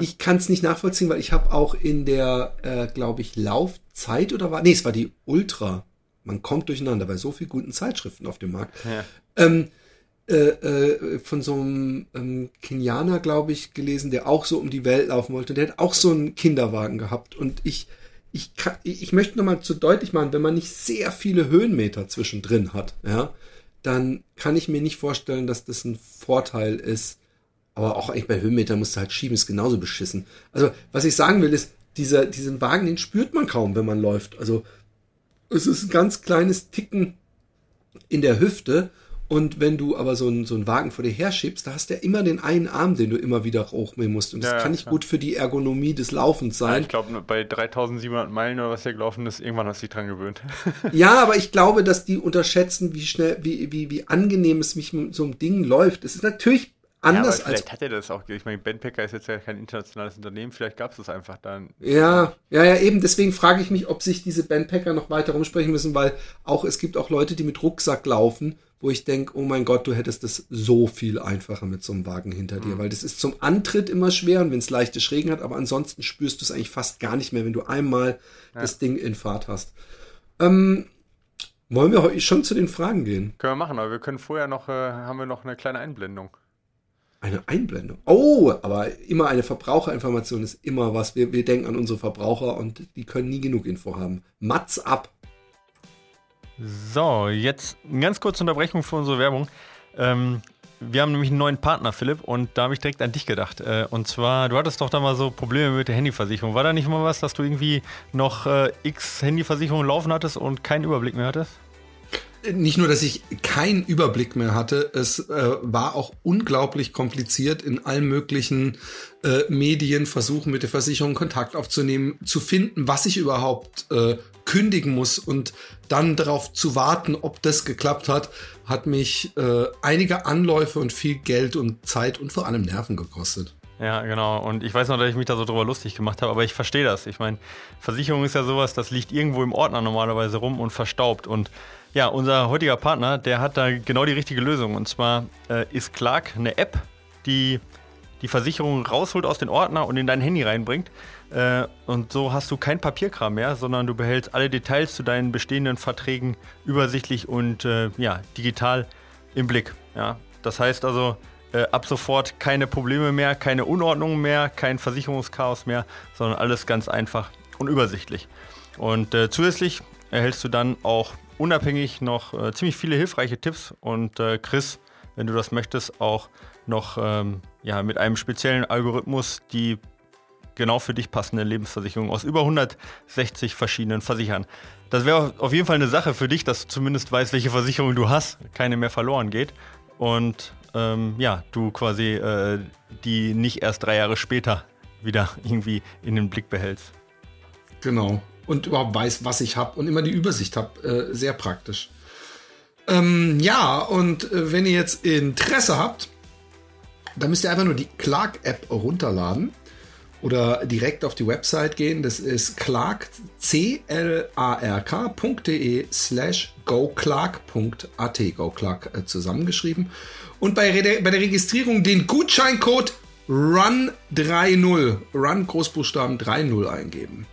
Ich kann es nicht nachvollziehen, weil ich habe auch in der, äh, glaube ich, Laufzeit oder war, nee, es war die Ultra. Man kommt durcheinander bei so vielen guten Zeitschriften auf dem Markt. Ja. Ähm, äh, äh, von so einem ähm, Kenianer, glaube ich, gelesen, der auch so um die Welt laufen wollte. Der hat auch so einen Kinderwagen gehabt. Und ich, ich, kann, ich möchte nochmal zu deutlich machen, wenn man nicht sehr viele Höhenmeter zwischendrin hat, ja, dann kann ich mir nicht vorstellen, dass das ein Vorteil ist. Aber auch eigentlich bei Höhenmetern musst du halt schieben, ist genauso beschissen. Also, was ich sagen will, ist, dieser, diesen Wagen, den spürt man kaum, wenn man läuft. Also, es ist ein ganz kleines Ticken in der Hüfte. Und wenn du aber so einen, so einen Wagen vor dir herschiebst, da hast du ja immer den einen Arm, den du immer wieder hochnehmen musst. Und das Ja, ja, kann nicht klar. gut für die Ergonomie des Laufens Ja, sein. ich glaube, bei 3700 Meilen oder was der gelaufen ist, irgendwann hast du dich dran gewöhnt. Ja, aber ich glaube, dass die unterschätzen, wie schnell, wie, wie, wie angenehm es mich mit so einem Ding läuft. Es ist natürlich anders ja, aber als vielleicht hat er das auch. Ich meine, Ben Packer ist jetzt ja kein internationales Unternehmen, vielleicht gab es das einfach dann. Ja, ja, ja, eben. Deswegen frage ich mich, ob sich diese Bandpacker noch weiter rumsprechen müssen, weil auch es gibt auch Leute, die mit Rucksack laufen, wo ich denke, oh mein Gott, du hättest das so viel einfacher mit so einem Wagen hinter dir, weil das ist zum Antritt immer schwer und wenn es leichte Schrägen hat, aber ansonsten spürst du es eigentlich fast gar nicht mehr, wenn du einmal das Ding in Fahrt hast. Ähm, wollen wir heute schon zu den Fragen gehen? Können wir machen, aber wir können vorher noch, äh, haben wir noch eine kleine Einblendung. Eine Einblendung. Oh, aber immer eine Verbraucherinformation ist immer was. Wir, wir denken an unsere Verbraucher und die können nie genug Info haben. Mats ab. So, jetzt eine ganz kurze Unterbrechung für unsere Werbung. Ähm, wir haben nämlich einen neuen Partner, Philipp, und da habe ich direkt an dich gedacht. Äh, und zwar, du hattest doch da mal so Probleme mit der Handyversicherung. War da nicht mal was, dass du irgendwie noch äh, x Handyversicherungen laufen hattest und keinen Überblick mehr hattest? Nicht nur, dass ich keinen Überblick mehr hatte, es äh, war auch unglaublich kompliziert in allen möglichen äh, Medien versuchen mit der Versicherung Kontakt aufzunehmen, zu finden, was ich überhaupt äh, kündigen muss und dann darauf zu warten, ob das geklappt hat, hat mich äh, einige Anläufe und viel Geld und Zeit und vor allem Nerven gekostet. Ja, genau. Und ich weiß noch, dass ich mich da so drüber lustig gemacht habe, aber ich verstehe das. Ich meine, Versicherung ist ja sowas, das liegt irgendwo im Ordner normalerweise rum und verstaubt. Und ja, unser heutiger Partner, der hat da genau die richtige Lösung. Und zwar äh, ist Clark eine App, die die Versicherung rausholt aus den Ordner und in dein Handy reinbringt. Äh, und so hast du kein Papierkram mehr, sondern du behältst alle Details zu deinen bestehenden Verträgen übersichtlich und äh, ja, digital im Blick. Ja? Das heißt also, äh, ab sofort keine Probleme mehr, keine Unordnungen mehr, kein Versicherungschaos mehr, sondern alles ganz einfach und übersichtlich. Und äh, zusätzlich erhältst du dann auch unabhängig noch äh, ziemlich viele hilfreiche Tipps und äh, Chris, wenn du das möchtest, auch noch ähm, ja, mit einem speziellen Algorithmus die genau für dich passende Lebensversicherung aus über 160 verschiedenen Versichern. Das wäre auf jeden Fall eine Sache für dich, dass du zumindest weißt, welche Versicherung du hast, keine mehr verloren geht. Und ähm, ja, du quasi äh, die nicht erst drei Jahre später wieder irgendwie in den Blick behältst. Genau und überhaupt weiß, was ich habe und immer die Übersicht habe. Äh, sehr praktisch. Ähm, ja, und äh, wenn ihr jetzt Interesse habt, dann müsst ihr einfach nur die Clark-App runterladen oder direkt auf die Website gehen. Das ist clark, c-l-a-r-k.de slash goclark.at, goclark äh, zusammengeschrieben. Und bei, bei der Registrierung den Gutscheincode RUN30, RUN Großbuchstaben 30 eingeben.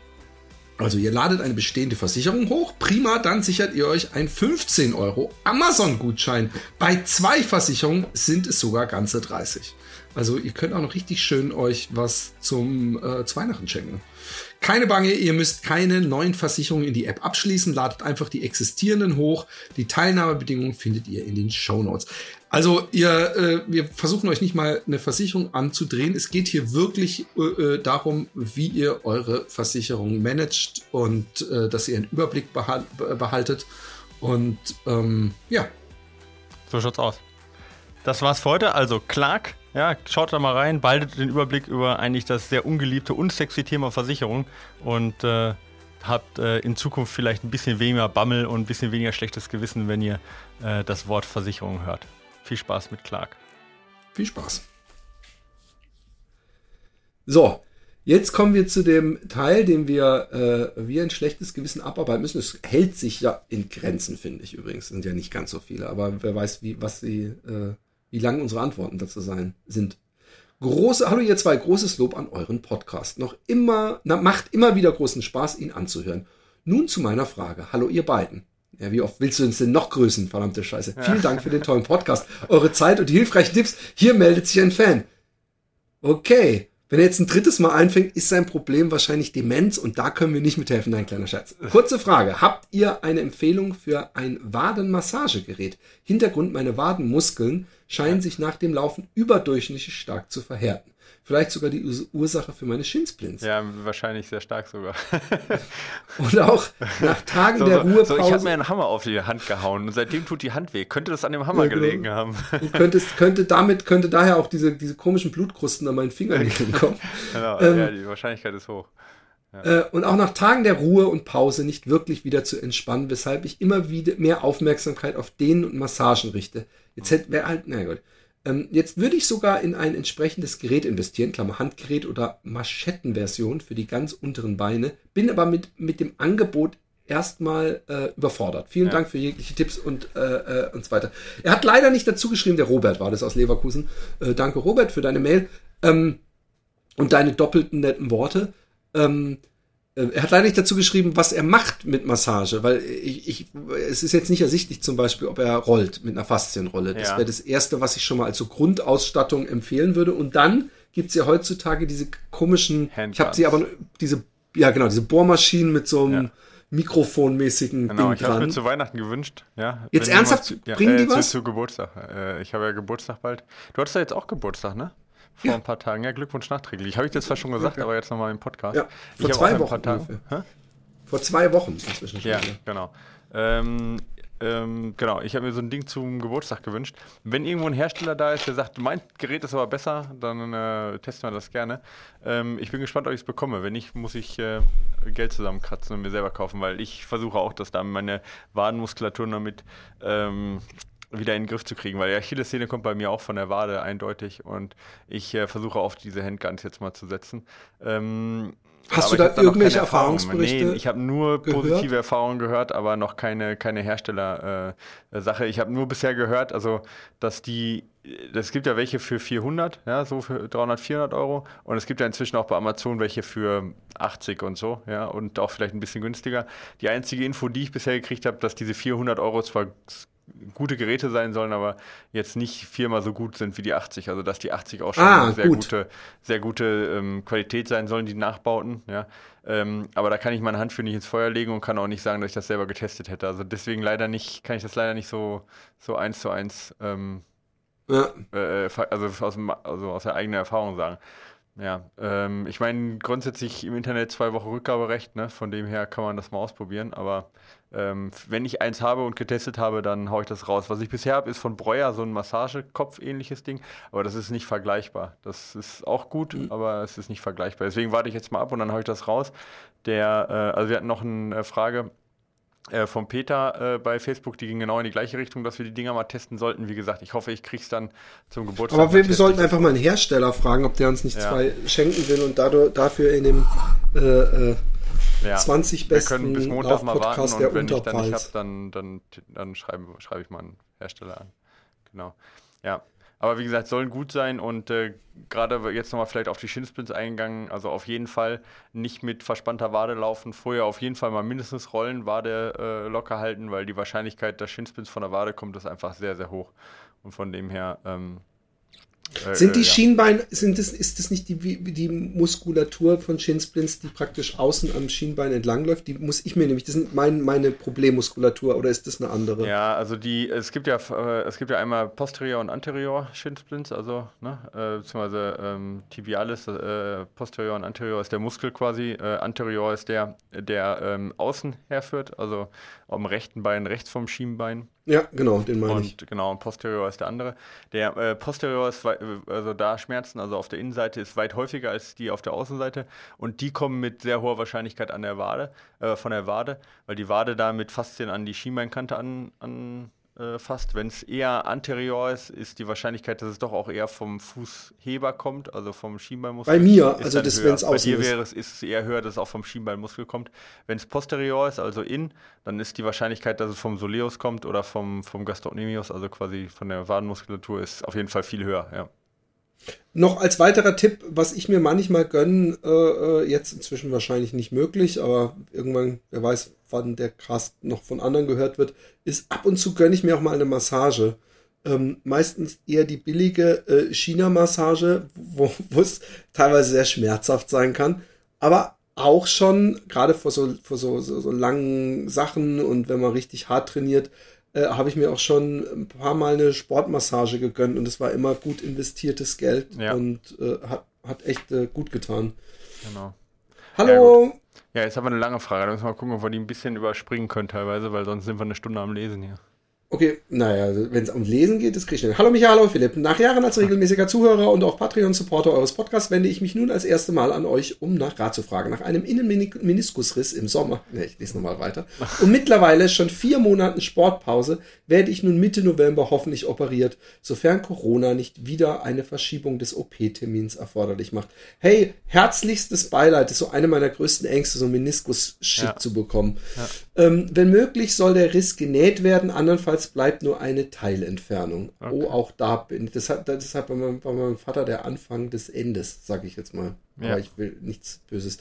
Also ihr ladet eine bestehende Versicherung hoch, prima, dann sichert ihr euch ein 15 Euro Amazon-Gutschein. Bei zwei Versicherungen sind es sogar ganze 30. Also ihr könnt auch noch richtig schön euch was zum äh, Weihnachten schenken. Keine Bange, ihr müsst keine neuen Versicherungen in die App abschließen, ladet einfach die existierenden hoch. Die Teilnahmebedingungen findet ihr in den Show Notes. Also ihr, äh, wir versuchen euch nicht mal eine Versicherung anzudrehen. Es geht hier wirklich äh, äh, darum, wie ihr eure Versicherung managt und äh, dass ihr einen Überblick behal behaltet. Und ähm, ja. So schaut's aus. Das war's für heute. Also Clark, ja, schaut da mal rein, behaltet den Überblick über eigentlich das sehr ungeliebte und sexy Thema Versicherung und äh, habt äh, in Zukunft vielleicht ein bisschen weniger Bammel und ein bisschen weniger schlechtes Gewissen, wenn ihr äh, das Wort Versicherung hört. Viel Spaß mit Clark. Viel Spaß. So, jetzt kommen wir zu dem Teil, den wir äh, wie ein schlechtes Gewissen abarbeiten müssen. Es hält sich ja in Grenzen, finde ich übrigens. Sind ja nicht ganz so viele, aber wer weiß, wie, was sie, äh, wie lang unsere Antworten dazu sein sind. Große, hallo ihr zwei, großes Lob an euren Podcast. Noch immer, na, macht immer wieder großen Spaß, ihn anzuhören. Nun zu meiner Frage. Hallo ihr beiden. Ja, wie oft willst du uns denn noch grüßen? Verdammte Scheiße. Ja. Vielen Dank für den tollen Podcast, eure Zeit und die hilfreichen Tipps. Hier meldet sich ein Fan. Okay. Wenn er jetzt ein drittes Mal einfängt, ist sein Problem wahrscheinlich Demenz und da können wir nicht mithelfen, ein kleiner Scherz. Kurze Frage. Habt ihr eine Empfehlung für ein Wadenmassagegerät? Hintergrund, meine Wadenmuskeln scheinen sich nach dem Laufen überdurchschnittlich stark zu verhärten. Vielleicht sogar die Ursache für meine Shinsplints. Ja, wahrscheinlich sehr stark sogar. und auch nach Tagen so, der so, Ruhepause. So, ich habe mir einen Hammer auf die Hand gehauen und seitdem tut die Hand weh. Könnte das an dem Hammer ja, genau. gelegen haben? Du könntest, könnte damit, könnte daher auch diese, diese komischen Blutkrusten an meinen Fingernägeln kommen. genau, ähm, ja, die Wahrscheinlichkeit ist hoch. Ja. Äh, und auch nach Tagen der Ruhe und Pause nicht wirklich wieder zu entspannen, weshalb ich immer wieder mehr Aufmerksamkeit auf Dehnen und Massagen richte. Jetzt hätte, wäre halt, na gut. Ähm, jetzt würde ich sogar in ein entsprechendes Gerät investieren, Klammer Handgerät oder Maschettenversion für die ganz unteren Beine, bin aber mit, mit dem Angebot erstmal äh, überfordert. Vielen ja. Dank für jegliche Tipps und, äh, äh, und so weiter. Er hat leider nicht dazu geschrieben, der Robert war das aus Leverkusen. Äh, danke Robert für deine Mail ähm, und deine doppelten netten Worte. Ähm, äh, er hat leider nicht dazu geschrieben, was er macht mit Massage, weil ich, ich, es ist jetzt nicht ersichtlich zum Beispiel, ob er rollt mit einer Faszienrolle. Das ja. wäre das Erste, was ich schon mal als so Grundausstattung empfehlen würde. Und dann gibt's ja heutzutage diese komischen, Handguns. ich habe sie aber, diese, ja genau, diese Bohrmaschinen mit so einem ja. Mikrofonmäßigen genau, Ding ich habe mir zu Weihnachten gewünscht. Ja, jetzt ernsthaft, zu, ja, bringen äh, die was? Zu, zu Geburtstag. Äh, ich habe ja Geburtstag bald. Du hattest ja jetzt auch Geburtstag, ne? Vor ja. ein paar Tagen. Ja, Glückwunsch nachträglich. Habe ich jetzt zwar schon gesagt, okay. aber jetzt nochmal im Podcast. Ja, vor zwei Wochen. Vor zwei Wochen inzwischen schon. Ja, wieder. genau. Ähm, ähm, genau, ich habe mir so ein Ding zum Geburtstag gewünscht. Wenn irgendwo ein Hersteller da ist, der sagt, mein Gerät ist aber besser, dann äh, testen wir das gerne. Ähm, ich bin gespannt, ob ich es bekomme. Wenn nicht, muss ich äh, Geld zusammenkratzen und mir selber kaufen, weil ich versuche auch, dass da meine Wadenmuskulatur damit ähm, wieder in den Griff zu kriegen, weil die Achillessehne kommt bei mir auch von der Wade eindeutig und ich äh, versuche auf diese Handguns jetzt mal zu setzen. Ähm, Hast du da irgendwelche Erfahrungsberichte? Nee, ich habe nur gehört? positive Erfahrungen gehört, aber noch keine, keine Hersteller-Sache. Äh, ich habe nur bisher gehört, also, dass die, es gibt ja welche für 400, ja, so für 300, 400 Euro. Und es gibt ja inzwischen auch bei Amazon welche für 80 und so, ja, und auch vielleicht ein bisschen günstiger. Die einzige Info, die ich bisher gekriegt habe, dass diese 400 Euro zwar gute Geräte sein sollen, aber jetzt nicht viermal so gut sind wie die 80. Also dass die 80 auch schon ah, sehr gut. gute, sehr gute ähm, Qualität sein sollen, die Nachbauten. Ja. Ähm, aber da kann ich meine Hand für nicht ins Feuer legen und kann auch nicht sagen, dass ich das selber getestet hätte. Also deswegen leider nicht, kann ich das leider nicht so, so eins zu eins ähm, ja. äh, also, aus, also aus der eigenen Erfahrung sagen. Ja, ähm, ich meine, grundsätzlich im Internet zwei Wochen Rückgaberecht, ne? von dem her kann man das mal ausprobieren, aber ähm, wenn ich eins habe und getestet habe, dann haue ich das raus. Was ich bisher habe, ist von Breuer so ein Massagekopf-ähnliches Ding, aber das ist nicht vergleichbar. Das ist auch gut, mhm. aber es ist nicht vergleichbar. Deswegen warte ich jetzt mal ab und dann haue ich das raus. Der, äh, also wir hatten noch eine Frage äh, vom Peter äh, bei Facebook, die ging genau in die gleiche Richtung, dass wir die Dinger mal testen sollten. Wie gesagt, ich hoffe, ich krieg's dann zum Geburtstag. Aber wir, wir sollten einfach mal einen Hersteller fragen, ob der uns nicht ja. zwei schenken will und dadurch, dafür in dem äh, äh, ja. 20 besten Wir können bis Montag mal warten und wenn ich dann nicht habe, dann, dann, dann schreibe, schreibe ich mal einen Hersteller an. Genau. Ja. Aber wie gesagt, sollen gut sein und äh, gerade jetzt nochmal vielleicht auf die Shinsplints eingegangen, also auf jeden Fall nicht mit verspannter Wade laufen, vorher auf jeden Fall mal mindestens rollen, Wade äh, locker halten, weil die Wahrscheinlichkeit, dass Shinsplints von der Wade kommt, ist einfach sehr, sehr hoch. Und von dem her ähm, äh, sind die äh, ja. Schienbein, sind das, ist das nicht die, die Muskulatur von Shinsplints, die praktisch außen am Schienbein entlangläuft? Die muss ich mir nämlich, das sind mein, meine Problemmuskulatur oder ist das eine andere? Ja, also die, es gibt ja, äh, es gibt ja einmal posterior und anterior Shinsplints, also, ne, äh, beziehungsweise ähm, tibialis, äh, posterior und anterior ist der Muskel quasi, äh, anterior ist der, der ähm, außen herführt, also am rechten Bein rechts vom Schienbein. Ja, genau, den meine ich. Und genau, und posterior ist der andere. Der äh, posterior ist, also da Schmerzen, also auf der Innenseite ist weit häufiger als die auf der Außenseite und die kommen mit sehr hoher Wahrscheinlichkeit an der Wade, äh, von der Wade, weil die Wade da mit Faszien an die Schienbeinkante an, an äh, fast. Wenn es eher anterior ist, ist die Wahrscheinlichkeit, dass es doch auch eher vom Fußheber kommt, also vom Schienbeinmuskel. Bei mir, also das, wenn es außen Bei dir wäre es, ist es eher höher, dass es auch vom Schienbeinmuskel kommt. Wenn es posterior ist, also in, dann ist die Wahrscheinlichkeit, dass es vom Soleus kommt oder vom, vom Gastrocnemius, also quasi von der Wadenmuskulatur, ist auf jeden Fall viel höher, ja. Noch als weiterer Tipp, was ich mir manchmal gönne, äh, äh, jetzt inzwischen wahrscheinlich nicht möglich, aber irgendwann, wer weiß, wann der Cast noch von anderen gehört wird, ist ab und zu gönne ich mir auch mal eine Massage. Ähm, meistens eher die billige äh, China-Massage, wo es teilweise sehr schmerzhaft sein kann, aber auch schon, gerade vor so, vor so, so, so langen Sachen und wenn man richtig hart trainiert, äh, habe ich mir auch schon ein paar Mal eine Sportmassage gegönnt und es war immer gut investiertes Geld ja. und äh, hat, hat echt äh, gut getan. Genau. Hallo! Ja, ja, jetzt haben wir eine lange Frage. Da müssen wir mal gucken, ob wir die ein bisschen überspringen können teilweise, weil sonst sind wir eine Stunde am Lesen hier. Okay, naja, wenn es um Lesen geht, das kriege. Hallo Michael, hallo Philipp. Nach Jahren als regelmäßiger Zuhörer und auch Patreon-Supporter eures Podcasts wende ich mich nun als erste Mal an euch, um nach Rat zu fragen. Nach einem Innenmeniskusriss im Sommer, ne, ich lese nochmal weiter, und mittlerweile schon vier Monaten Sportpause, werde ich nun Mitte November hoffentlich operiert, sofern Corona nicht wieder eine Verschiebung des OP-Termins erforderlich macht. Hey, herzlichstes Beileid, das ist so eine meiner größten Ängste, so ein Meniskus-Shit ja. zu bekommen. Ja. Ähm, wenn möglich soll der Riss genäht werden, andernfalls Jedenfalls bleibt nur eine Teilentfernung. Okay. Oh, auch da bin ich. Das hat, deshalb war mein, war mein Vater der Anfang des Endes, sage ich jetzt mal. Ja. Aber ich will nichts Böses.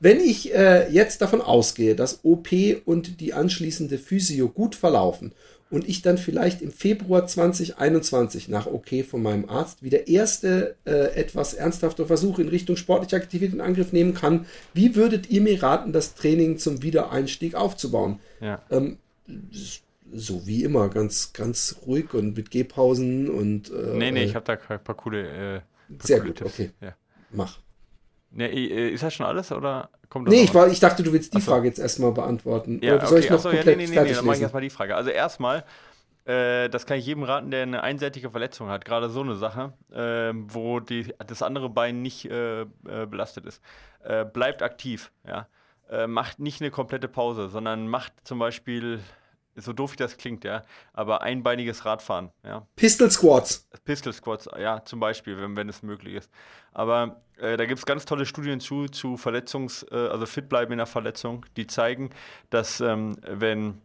Wenn ich äh, jetzt davon ausgehe, dass OP und die anschließende Physio gut verlaufen und ich dann vielleicht im Februar 2021 nach OK von meinem Arzt wieder erste äh, etwas ernsthafte Versuche in Richtung sportliche Aktivität in Angriff nehmen kann, wie würdet ihr mir raten, das Training zum Wiedereinstieg aufzubauen? Ja. Ähm, so wie immer, ganz, ganz ruhig und mit Gehpausen und. Äh, nee, nee, ich habe da ein paar coole. Äh, paar sehr coole gut, Tipps. okay. Ja. Mach. Ne, ist das schon alles oder kommt Nee, ich, war, ich dachte, du willst die Achso. Frage jetzt erstmal beantworten. Ja, oder soll okay. ich noch Achso, komplett ja, nee, nee, nee, nee, dann mache ich erstmal die Frage. Also erstmal, äh, das kann ich jedem raten, der eine einseitige Verletzung hat, gerade so eine Sache, äh, wo die, das andere Bein nicht äh, äh belastet ist. Äh, bleibt aktiv, ja. Äh, macht nicht eine komplette Pause, sondern macht zum Beispiel so doof wie das klingt, ja, aber einbeiniges Radfahren, ja. Pistol Squats. Pistol Squats, ja, zum Beispiel, wenn, wenn es möglich ist. Aber äh, da gibt es ganz tolle Studien zu, zu Verletzungs-, äh, also fit bleiben in der Verletzung, die zeigen, dass ähm, wenn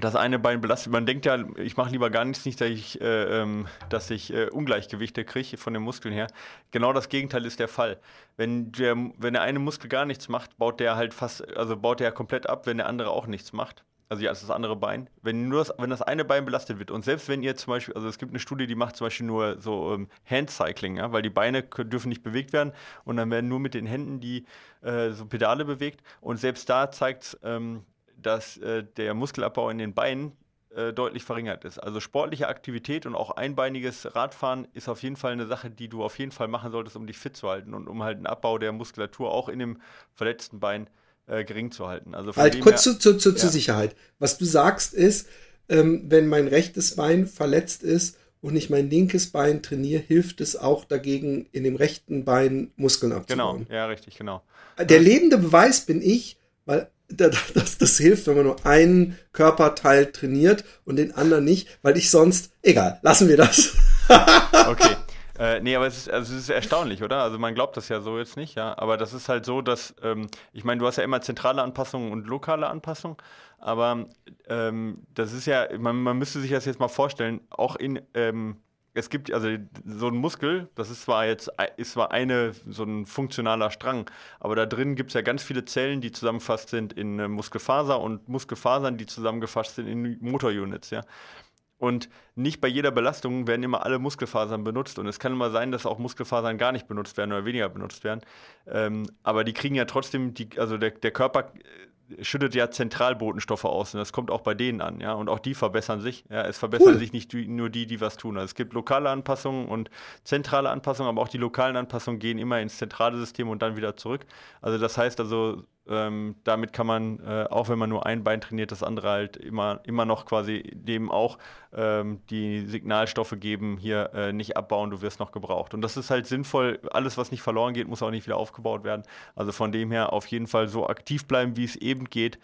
das eine Bein belastet. Man denkt ja, ich mache lieber gar nichts, nicht, dass ich, äh, ähm, dass ich äh, Ungleichgewichte kriege von den Muskeln her. Genau das Gegenteil ist der Fall. Wenn der, wenn der eine Muskel gar nichts macht, baut der halt fast, also baut der komplett ab, wenn der andere auch nichts macht also ja, das andere Bein, wenn nur das, wenn das eine Bein belastet wird und selbst wenn ihr zum Beispiel, also es gibt eine Studie, die macht zum Beispiel nur so ähm, Handcycling, ja, weil die Beine dürfen nicht bewegt werden und dann werden nur mit den Händen die äh, so Pedale bewegt und selbst da zeigt ähm, dass äh, der Muskelabbau in den Beinen äh, deutlich verringert ist. Also sportliche Aktivität und auch einbeiniges Radfahren ist auf jeden Fall eine Sache, die du auf jeden Fall machen solltest, um dich fit zu halten und um halt einen Abbau der Muskulatur auch in dem verletzten Bein zu äh, gering zu halten. Also halt kurz her, zu, zu, ja. zur Sicherheit. Was du sagst ist, ähm, wenn mein rechtes Bein verletzt ist und ich mein linkes Bein trainiere, hilft es auch dagegen, in dem rechten Bein Muskeln abzubauen. Genau, ja, richtig, genau. Der lebende Beweis bin ich, weil das, das hilft, wenn man nur einen Körperteil trainiert und den anderen nicht, weil ich sonst, egal, lassen wir das. okay. Äh, nee, aber es ist, also es ist erstaunlich, oder? Also man glaubt das ja so jetzt nicht, ja. Aber das ist halt so, dass, ähm, ich meine, du hast ja immer zentrale Anpassungen und lokale Anpassungen, aber ähm, das ist ja, man, man müsste sich das jetzt mal vorstellen, auch in, ähm, es gibt also so ein Muskel, das ist zwar jetzt ist zwar eine so ein funktionaler Strang, aber da drin gibt es ja ganz viele Zellen, die zusammengefasst sind in äh, Muskelfaser und Muskelfasern, die zusammengefasst sind in Motorunits, ja. Und nicht bei jeder Belastung werden immer alle Muskelfasern benutzt. Und es kann immer sein, dass auch Muskelfasern gar nicht benutzt werden oder weniger benutzt werden. Ähm, aber die kriegen ja trotzdem, die, also der, der Körper äh, schüttet ja Zentralbotenstoffe aus und das kommt auch bei denen an, ja. Und auch die verbessern sich. Ja, es verbessern cool. sich nicht die, nur die, die was tun. Also es gibt lokale Anpassungen und zentrale Anpassungen, aber auch die lokalen Anpassungen gehen immer ins zentrale System und dann wieder zurück. Also das heißt also, ähm, damit kann man, äh, auch wenn man nur ein Bein trainiert, das andere halt immer, immer noch quasi dem auch ähm, die Signalstoffe geben, hier äh, nicht abbauen, du wirst noch gebraucht. Und das ist halt sinnvoll, alles, was nicht verloren geht, muss auch nicht wieder aufgebaut werden. Also von dem her auf jeden Fall so aktiv bleiben, wie es eben geht.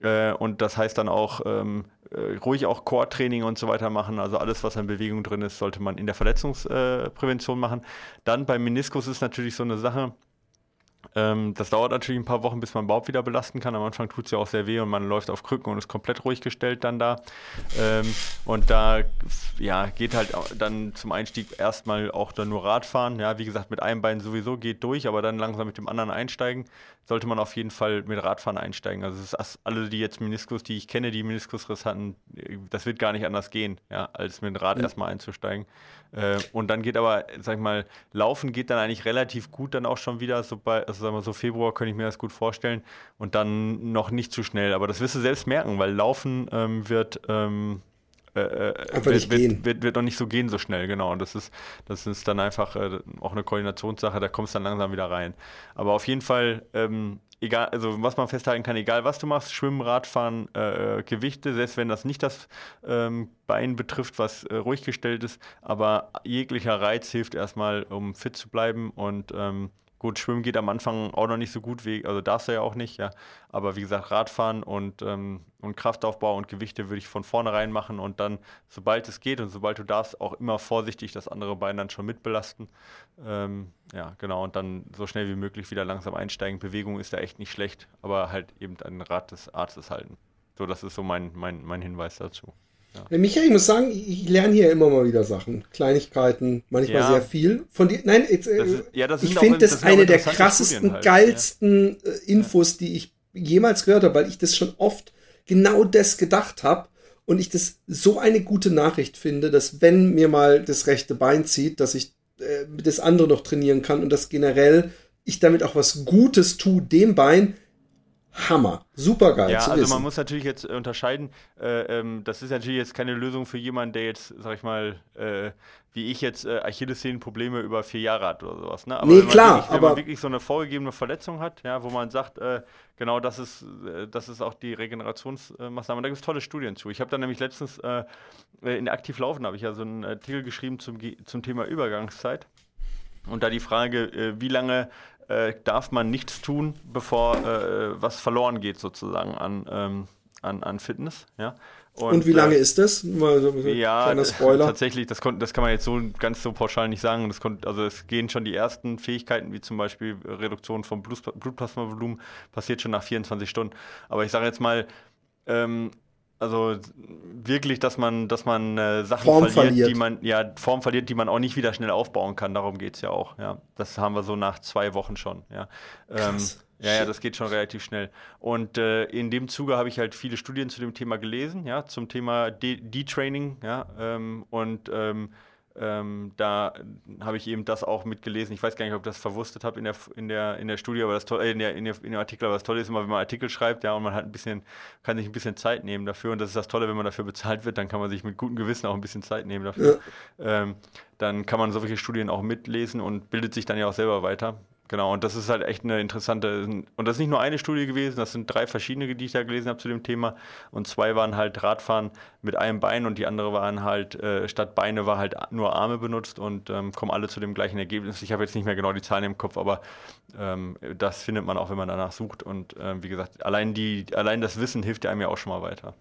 Äh, und das heißt dann auch, ähm, äh, ruhig auch Core-Training und so weiter machen. Also alles, was in Bewegung drin ist, sollte man in der Verletzungsprävention machen. Dann beim Meniskus ist natürlich so eine Sache, ähm, das dauert natürlich ein paar Wochen, bis man überhaupt wieder belasten kann. Am Anfang tut es ja auch sehr weh und man läuft auf Krücken und ist komplett ruhig gestellt dann da. Ähm, und da ja, geht halt dann zum Einstieg erstmal auch dann nur Radfahren. Ja, wie gesagt, mit einem Bein sowieso geht durch, aber dann langsam mit dem anderen einsteigen. Sollte man auf jeden Fall mit Radfahren einsteigen. Also es ist alle, die jetzt Meniskus, die ich kenne, die Meniskusriss hatten, das wird gar nicht anders gehen, ja, als mit dem Rad mhm. erstmal einzusteigen. Äh, und dann geht aber, sag ich mal, Laufen geht dann eigentlich relativ gut dann auch schon wieder. So bei, also sagen wir so Februar könnte ich mir das gut vorstellen. Und dann noch nicht zu schnell. Aber das wirst du selbst merken, weil Laufen ähm, wird. Ähm, äh, äh wird, wird, wird, wird, noch nicht so gehen so schnell, genau. Und das ist, das ist dann einfach äh, auch eine Koordinationssache, da kommst du dann langsam wieder rein. Aber auf jeden Fall ähm, egal, also was man festhalten kann, egal was du machst, Schwimmen, Radfahren, äh, Gewichte, selbst wenn das nicht das ähm, Bein betrifft, was äh, ruhig gestellt ist, aber jeglicher Reiz hilft erstmal, um fit zu bleiben und ähm, Gut, Schwimmen geht am Anfang auch noch nicht so gut, also darfst du ja auch nicht, ja. Aber wie gesagt, Radfahren und, ähm, und Kraftaufbau und Gewichte würde ich von vornherein machen und dann, sobald es geht und sobald du darfst, auch immer vorsichtig das andere Bein dann schon mitbelasten. Ähm, ja, genau, und dann so schnell wie möglich wieder langsam einsteigen. Bewegung ist da echt nicht schlecht, aber halt eben den Rat des Arztes halten. So, das ist so mein, mein, mein Hinweis dazu. Ja. Michael, ich muss sagen, ich lerne hier immer mal wieder Sachen. Kleinigkeiten, manchmal ja. sehr viel. Von dir, nein, jetzt, äh, ist, ja, ich finde das, das eine der krassesten, halt, geilsten ja. Äh, Infos, die ich jemals gehört habe, weil ich das schon oft genau das gedacht habe und ich das so eine gute Nachricht finde, dass wenn mir mal das rechte Bein zieht, dass ich äh, das andere noch trainieren kann und dass generell ich damit auch was Gutes tue dem Bein, Hammer. Super geil. Ja, also wissen. man muss natürlich jetzt unterscheiden. Äh, ähm, das ist natürlich jetzt keine Lösung für jemanden, der jetzt, sag ich mal, äh, wie ich jetzt äh, Achillessehnenprobleme über vier Jahre hat oder sowas. Ne? Aber nee, klar. Wirklich, wenn aber man wirklich so eine vorgegebene Verletzung hat, ja, wo man sagt, äh, genau das ist, äh, das ist auch die Regenerationsmaßnahme. Da gibt es tolle Studien zu. Ich habe da nämlich letztens äh, in der Aktivlaufen habe ich ja so einen Artikel geschrieben zum, zum Thema Übergangszeit. Und da die Frage, äh, wie lange äh, darf man nichts tun, bevor äh, was verloren geht sozusagen an, ähm, an, an Fitness. Ja? Und, und, wie lange äh, ist das? Mal so, ja, Spoiler. tatsächlich, das, das kann man jetzt so ganz so pauschal nicht sagen. Das also es gehen schon die ersten Fähigkeiten, wie zum Beispiel Reduktion vom Blutplasmavolumen, passiert schon nach 24 Stunden. Aber ich sage jetzt mal, ähm, also wirklich, dass man, dass man äh, Sachen verliert, verliert, die man, ja, Form verliert, die man auch nicht wieder schnell aufbauen kann. Darum geht es ja auch. Ja. Das haben wir so nach zwei Wochen schon. Ja. Ähm, ja, ja, das geht schon relativ schnell. Und äh, in dem Zuge habe ich halt viele Studien zu dem Thema gelesen, ja, zum Thema De-Training, ja, ähm, und ähm, ähm, da habe ich eben das auch mitgelesen. Ich weiß gar nicht, ob ich das verwurstet habe in der, in, der, in der Studie, aber das äh, in, der, in, der, in dem Artikel, aber das Tolle ist immer, wenn man Artikel schreibt, ja, und man hat ein bisschen, kann sich ein bisschen Zeit nehmen dafür. Und das ist das Tolle, wenn man dafür bezahlt wird, dann kann man sich mit gutem Gewissen auch ein bisschen Zeit nehmen dafür. Ja. Ähm, dann kann man solche Studien auch mitlesen und bildet sich dann ja auch selber weiter. Genau, und das ist halt echt eine interessante, und das ist nicht nur eine Studie gewesen, das sind drei verschiedene, die ich da gelesen habe zu dem Thema. Und zwei waren halt Radfahren mit einem Bein und die andere waren halt, äh, statt Beine war halt nur Arme benutzt und ähm, kommen alle zu dem gleichen Ergebnis. Ich habe jetzt nicht mehr genau die Zahlen im Kopf, aber ähm, das findet man auch, wenn man danach sucht. Und ähm, wie gesagt, allein, die, allein das Wissen hilft ja einem ja auch schon mal weiter.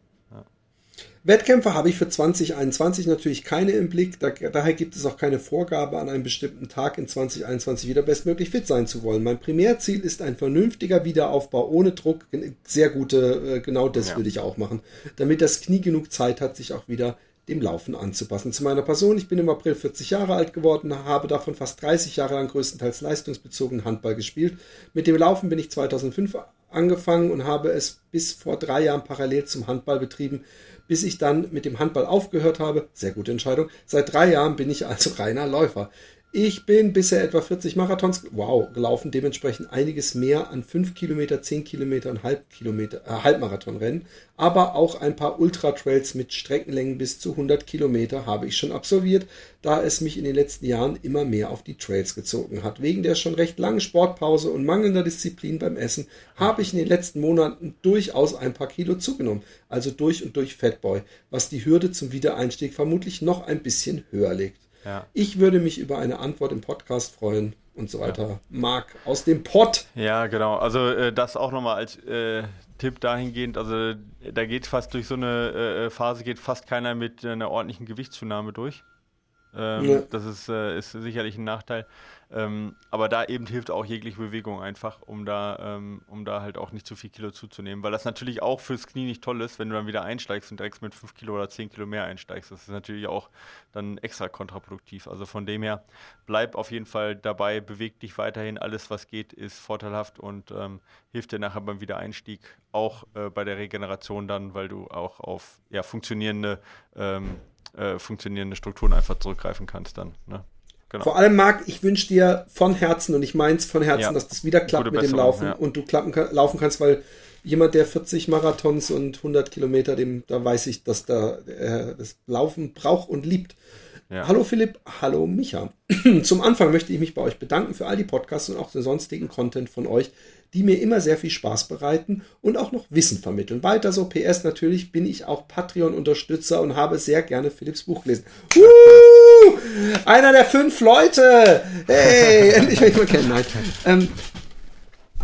Wettkämpfe habe ich für 2021 natürlich keine im Blick. Da, daher gibt es auch keine Vorgabe, an einem bestimmten Tag in 2021 wieder bestmöglich fit sein zu wollen. Mein Primärziel ist ein vernünftiger Wiederaufbau ohne Druck. Sehr gute, äh, genau das ja. würde ich auch machen. Damit das Knie genug Zeit hat, sich auch wieder dem Laufen anzupassen. Zu meiner Person, ich bin im April 40 Jahre alt geworden, habe davon fast 30 Jahre lang größtenteils leistungsbezogen Handball gespielt. Mit dem Laufen bin ich 2005 angefangen und habe es bis vor drei Jahren parallel zum Handball betrieben bis ich dann mit dem Handball aufgehört habe. Sehr gute Entscheidung. Seit drei Jahren bin ich also reiner Läufer. Ich bin bisher etwa 40 Marathons, wow, gelaufen, dementsprechend einiges mehr an 5 Kilometer, 10 Kilometer und Halbkilometer, äh, Halbmarathonrennen, aber auch ein paar Ultra-Trails mit Streckenlängen bis zu 100 Kilometer habe ich schon absolviert, da es mich in den letzten Jahren immer mehr auf die Trails gezogen hat. Wegen der schon recht langen Sportpause und mangelnder Disziplin beim Essen habe ich in den letzten Monaten durchaus ein paar Kilo zugenommen, also durch und durch Fatboy, was die Hürde zum Wiedereinstieg vermutlich noch ein bisschen höher legt. Ja. Ich würde mich über eine Antwort im Podcast freuen und so weiter. Ja. Marc aus dem Pott. Ja, genau. Also äh, das auch nochmal als äh, Tipp dahingehend. Also da geht fast durch so eine äh, Phase geht fast keiner mit einer ordentlichen Gewichtszunahme durch. Ähm, ja. Das ist, äh, ist sicherlich ein Nachteil. Ähm, aber da eben hilft auch jegliche Bewegung einfach, um da, ähm, um da halt auch nicht zu viel Kilo zuzunehmen. Weil das natürlich auch fürs Knie nicht toll ist, wenn du dann wieder einsteigst und direkt mit 5 Kilo oder 10 Kilo mehr einsteigst. Das ist natürlich auch dann extra kontraproduktiv. Also von dem her, bleib auf jeden Fall dabei, beweg dich weiterhin. Alles, was geht, ist vorteilhaft und ähm, hilft dir nachher beim Wiedereinstieg, auch äh, bei der Regeneration dann, weil du auch auf ja, funktionierende, ähm, äh, funktionierende Strukturen einfach zurückgreifen kannst dann. Ne? Genau. Vor allem, Marc, ich wünsche dir von Herzen und ich meins von Herzen, ja. dass das wieder klappt Gute mit dem Laufen ja. und du klappen, laufen kannst, weil jemand, der 40 Marathons und 100 Kilometer, dem, da weiß ich, dass da äh, das Laufen braucht und liebt. Ja. Hallo Philipp, hallo Micha. Zum Anfang möchte ich mich bei euch bedanken für all die Podcasts und auch den sonstigen Content von euch, die mir immer sehr viel Spaß bereiten und auch noch Wissen vermitteln. Weiter so, PS natürlich bin ich auch Patreon-Unterstützer und habe sehr gerne Philipps Buch gelesen. Uh, einer der fünf Leute! Hey, endlich will ich mal kennen. Nein. Ähm,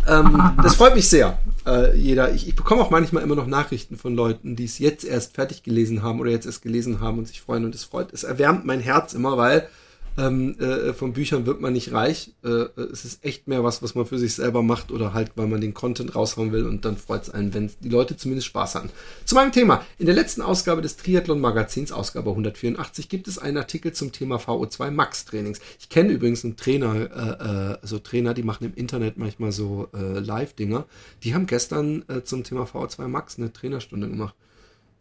ähm, das freut mich sehr. Äh, jeder, ich, ich bekomme auch manchmal immer noch Nachrichten von Leuten, die es jetzt erst fertig gelesen haben oder jetzt erst gelesen haben und sich freuen und es freut. Es erwärmt mein Herz immer, weil ähm, äh, von Büchern wird man nicht reich. Äh, es ist echt mehr was, was man für sich selber macht oder halt, weil man den Content raushauen will und dann freut es einen, wenn die Leute zumindest Spaß haben. Zu meinem Thema. In der letzten Ausgabe des Triathlon Magazins, Ausgabe 184, gibt es einen Artikel zum Thema VO2 Max Trainings. Ich kenne übrigens einen Trainer, äh, äh, so Trainer, die machen im Internet manchmal so äh, Live-Dinger. Die haben gestern äh, zum Thema VO2 Max eine Trainerstunde gemacht.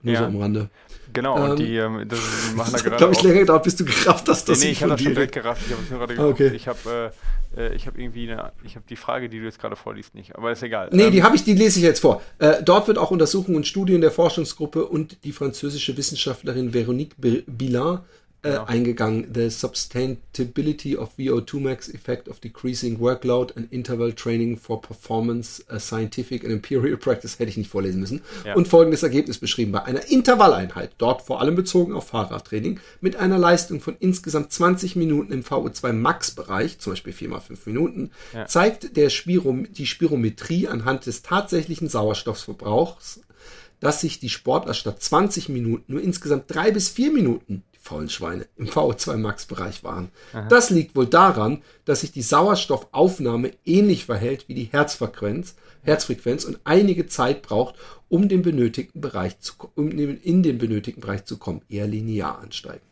Nur Ja. so am Rande. Genau, Ähm, und die, ähm, das, die machen da Das gerade glaube ich, länger gedauert, bis du gerafft hast, Nee, dass nee, ich ich habe das schon dir direkt gerafft. Ich habe es nur gerade Ah, geguckt. okay. Ich habe äh, äh, ich habe irgendwie eine, ich habe die Frage, die du jetzt gerade vorliest, nicht. Aber ist egal. Nee, Ähm, die habe ich, die lese ich jetzt vor. Äh, dort wird auch Untersuchungen und Studien der Forschungsgruppe und die französische Wissenschaftlerin Véronique Bi- Bilan äh, eingegangen. The Substantiability of VO2 Max Effect of Decreasing Workload and Interval Training for Performance a Scientific and Imperial Practice hätte ich nicht vorlesen müssen. Ja. Und folgendes Ergebnis beschrieben. Bei einer Intervalleinheit, dort vor allem bezogen auf Fahrradtraining, mit einer Leistung von insgesamt 20 Minuten im VO2 Max Bereich, zum Beispiel 4 mal 5 Minuten, Ja. zeigt der Spirom die Spirometrie anhand des tatsächlichen Sauerstoffverbrauchs, dass sich die Sportler statt 20 Minuten nur insgesamt drei bis vier Minuten, faulen Schweine, im VO2 Max Bereich waren. Das liegt wohl daran, dass sich die Sauerstoffaufnahme ähnlich verhält wie die Herzfrequenz, Herzfrequenz und einige Zeit braucht, um den benötigten Bereich zu, um in den benötigten Bereich zu kommen, eher linear ansteigend.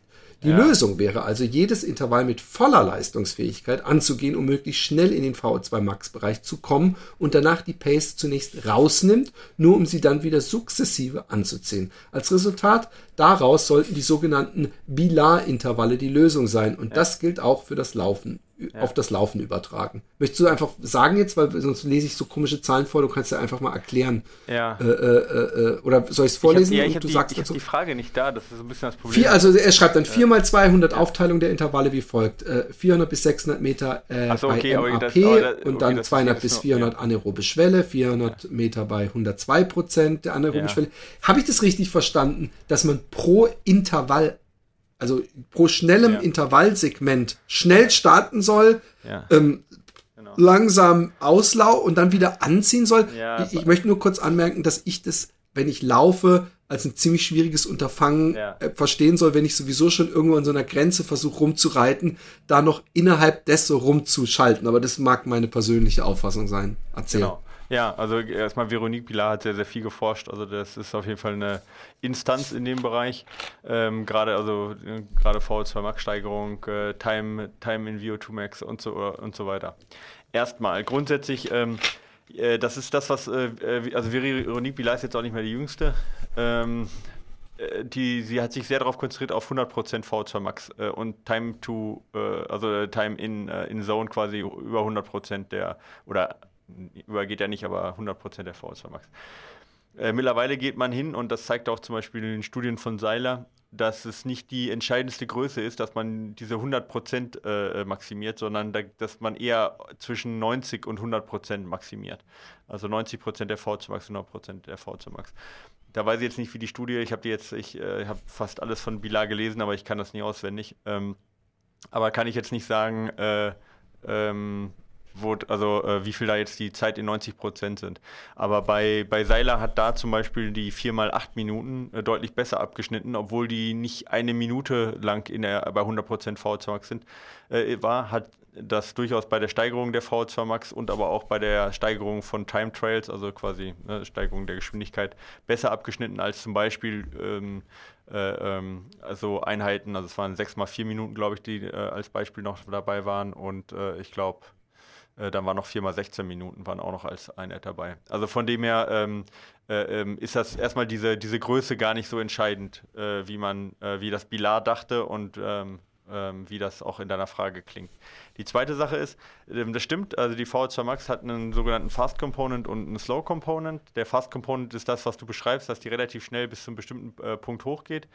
Die Ja. Lösung wäre also, jedes Intervall mit voller Leistungsfähigkeit anzugehen, um möglichst schnell in den VO2 Max-Bereich zu kommen und danach die Pace zunächst rausnimmt, nur um sie dann wieder sukzessive anzuziehen. Als Resultat daraus sollten die sogenannten Bilar-Intervalle die Lösung sein und das gilt auch für das Laufen, auf das Laufen übertragen. Möchtest du einfach sagen jetzt, weil sonst lese ich so komische Zahlen vor, du kannst ja einfach mal erklären. Ja. Äh, äh, äh, oder soll ich es ich vorlesen hab, ja, ich und habe du die, sagst ich dazu? die Frage nicht da. Das ist so ein bisschen das Problem. Vier, also er schreibt dann 4 mal 200 Aufteilung der Intervalle wie folgt. Äh, 400 bis 600 Meter äh, so, okay, bei MAP das- das- und okay, dann ist 200 jetzt bis nur- 400 anaerobe Schwelle, 400 Meter bei 102 Prozent der anaeroben. Schwelle. Habe ich das richtig verstanden, dass man pro Intervall, also pro schnellem Ja. Intervallsegment schnell starten soll, Ja. ähm, Genau. langsam auslau und dann wieder anziehen soll. Ja, ich, ich möchte nur kurz anmerken, dass ich das, wenn ich laufe, als ein ziemlich schwieriges Unterfangen äh, verstehen soll, wenn ich sowieso schon irgendwo an so einer Grenze versuche rumzureiten, da noch innerhalb des so rumzuschalten. Aber das mag meine persönliche Auffassung sein. Erzähl. Genau. Ja, also erstmal Veronique Pilar hat sehr, sehr viel geforscht. Also das ist auf jeden Fall eine Instanz in dem Bereich. Ähm, gerade also äh, gerade VO2 Max Steigerung, äh, Time, Time in VO2 Max und so und so weiter. Erstmal grundsätzlich, ähm, äh, das ist das, was äh, äh, also Veronique Pilar ist jetzt auch nicht mehr die jüngste. Ähm, äh, die, sie hat sich sehr darauf konzentriert auf 100% VO2 Max äh, und Time to, äh, also äh, Time in, äh, in Zone quasi über 100% der, oder übergeht ja nicht, aber 100% der VO2 Max. Äh, mittlerweile geht man hin und das zeigt auch zum Beispiel in den Studien von Seiler, dass es nicht die entscheidendste Größe ist, dass man diese 100% äh, maximiert, sondern da, dass man eher zwischen 90 und 100% maximiert. Also 90% der VO2 Max, 100% der VO2 Max. Da weiß ich jetzt nicht, wie die Studie, ich habe die jetzt, ich äh, habe fast alles von Bilar gelesen, aber ich kann das nie auswendig. Ähm, aber kann ich jetzt nicht sagen, äh, ähm, wo, also äh, wie viel da jetzt die Zeit in 90 Prozent sind. Aber bei, bei Seiler hat da zum Beispiel die 4 mal 8 Minuten äh, deutlich besser abgeschnitten, obwohl die nicht eine Minute lang in der, bei 100 Prozent VO2 Max sind, äh, war, hat das durchaus bei der Steigerung der VO2 Max und aber auch bei der Steigerung von Time Trails, also quasi ne, Steigerung der Geschwindigkeit, besser abgeschnitten als zum Beispiel ähm, äh, ähm, also Einheiten, also es waren 6 mal 4 Minuten, glaube ich, die äh, als Beispiel noch dabei waren. Und äh, ich glaube, äh, dann waren noch 4 mal 16 Minuten, waren auch noch als Einheit dabei. Also von dem her ähm, äh, ähm, ist das erstmal diese, diese Größe gar nicht so entscheidend, äh, wie man, äh, wie das Bilar dachte und ähm, ähm, wie das auch in deiner Frage klingt. Die zweite Sache ist, ähm, das stimmt, also die VO2 Max hat einen sogenannten Fast Component und einen Slow Component. Der Fast Component ist das, was du beschreibst, dass die relativ schnell bis zu einem bestimmten äh, Punkt hochgeht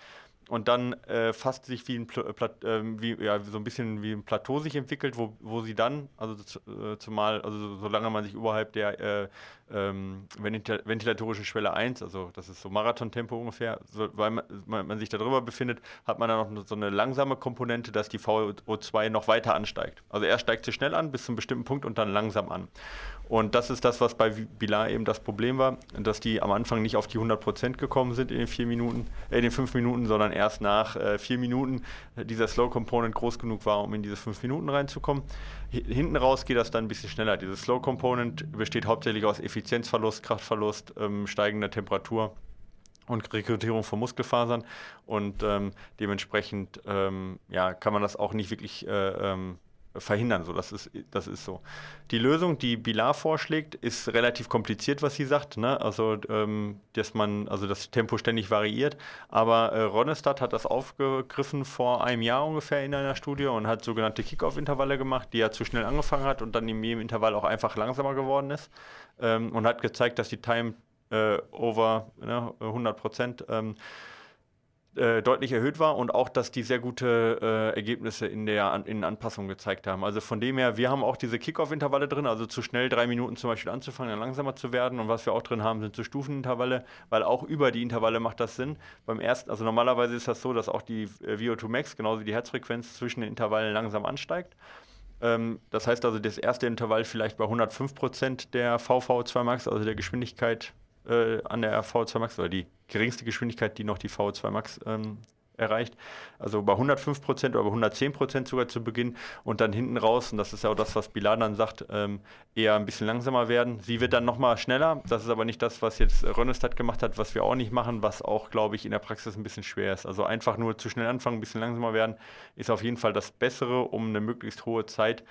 und dann äh, fast sich wie ein Pla ähm, wie, ja, so ein bisschen wie ein Plateau sich entwickelt, wo, wo sie dann, also äh, zumal, also so- solange man sich überhalb der äh, ähm, ventil ventilatorischen Schwelle 1, also das ist so Marathontempo ungefähr, so, weil man, man, man sich darüber befindet, hat man dann noch so eine langsame Komponente, dass die VO2 noch weiter ansteigt. Also er steigt zu schnell an bis zu einem bestimmten Punkt und dann langsam an. Und das ist das, was bei Bilar eben das Problem war, dass die am Anfang nicht auf die 100% gekommen sind in den vier Minuten, äh, in den fünf Minuten, sondern erst nach äh, vier Minuten äh, dieser Slow Component groß genug war, um in diese fünf Minuten reinzukommen. Hi- Hinten raus geht das dann ein bisschen schneller. Dieses Slow Component besteht hauptsächlich aus Effizienzverlust, Kraftverlust, ähm, steigender Temperatur und Rekrutierung von Muskelfasern und ähm, dementsprechend ähm, ja, kann man das auch nicht wirklich äh, ähm, verhindern. So, das, ist, das ist so. Die Lösung, die Bilar vorschlägt, ist relativ kompliziert, was sie sagt. Ne? Also, ähm, dass man, also das Tempo ständig variiert. Aber äh, Ronestadt hat das aufgegriffen vor einem Jahr ungefähr in einer Studie und hat sogenannte Kick-Off-Intervalle gemacht, die er zu schnell angefangen hat und dann in jedem Intervall auch einfach langsamer geworden ist. Ähm, und hat gezeigt, dass die Time äh, over ne, 100 Prozent ähm, äh, deutlich erhöht war und auch, dass die sehr gute äh, Ergebnisse in der in Anpassung gezeigt haben. Also von dem her, wir haben auch diese Kickoff-Intervalle drin, also zu schnell drei Minuten zum Beispiel anzufangen, dann langsamer zu werden. Und was wir auch drin haben, sind so Stufenintervalle, weil auch über die Intervalle macht das Sinn. Beim ersten, also normalerweise ist das so, dass auch die äh, VO2 Max, genauso wie die Herzfrequenz zwischen den Intervallen langsam ansteigt. Ähm, das heißt also, das erste Intervall vielleicht bei 105% der VV2 Max, also der Geschwindigkeit äh, an der V2 Max oder die geringste Geschwindigkeit, die noch die V2 Max ähm, erreicht. Also bei 105 Prozent oder bei 110 Prozent sogar zu Beginn und dann hinten raus, und das ist ja auch das, was Bilan dann sagt, ähm, eher ein bisschen langsamer werden. Sie wird dann nochmal schneller. Das ist aber nicht das, was jetzt Rönnestad gemacht hat, was wir auch nicht machen, was auch, glaube ich, in der Praxis ein bisschen schwer ist. Also einfach nur zu schnell anfangen, ein bisschen langsamer werden, ist auf jeden Fall das Bessere, um eine möglichst hohe Zeit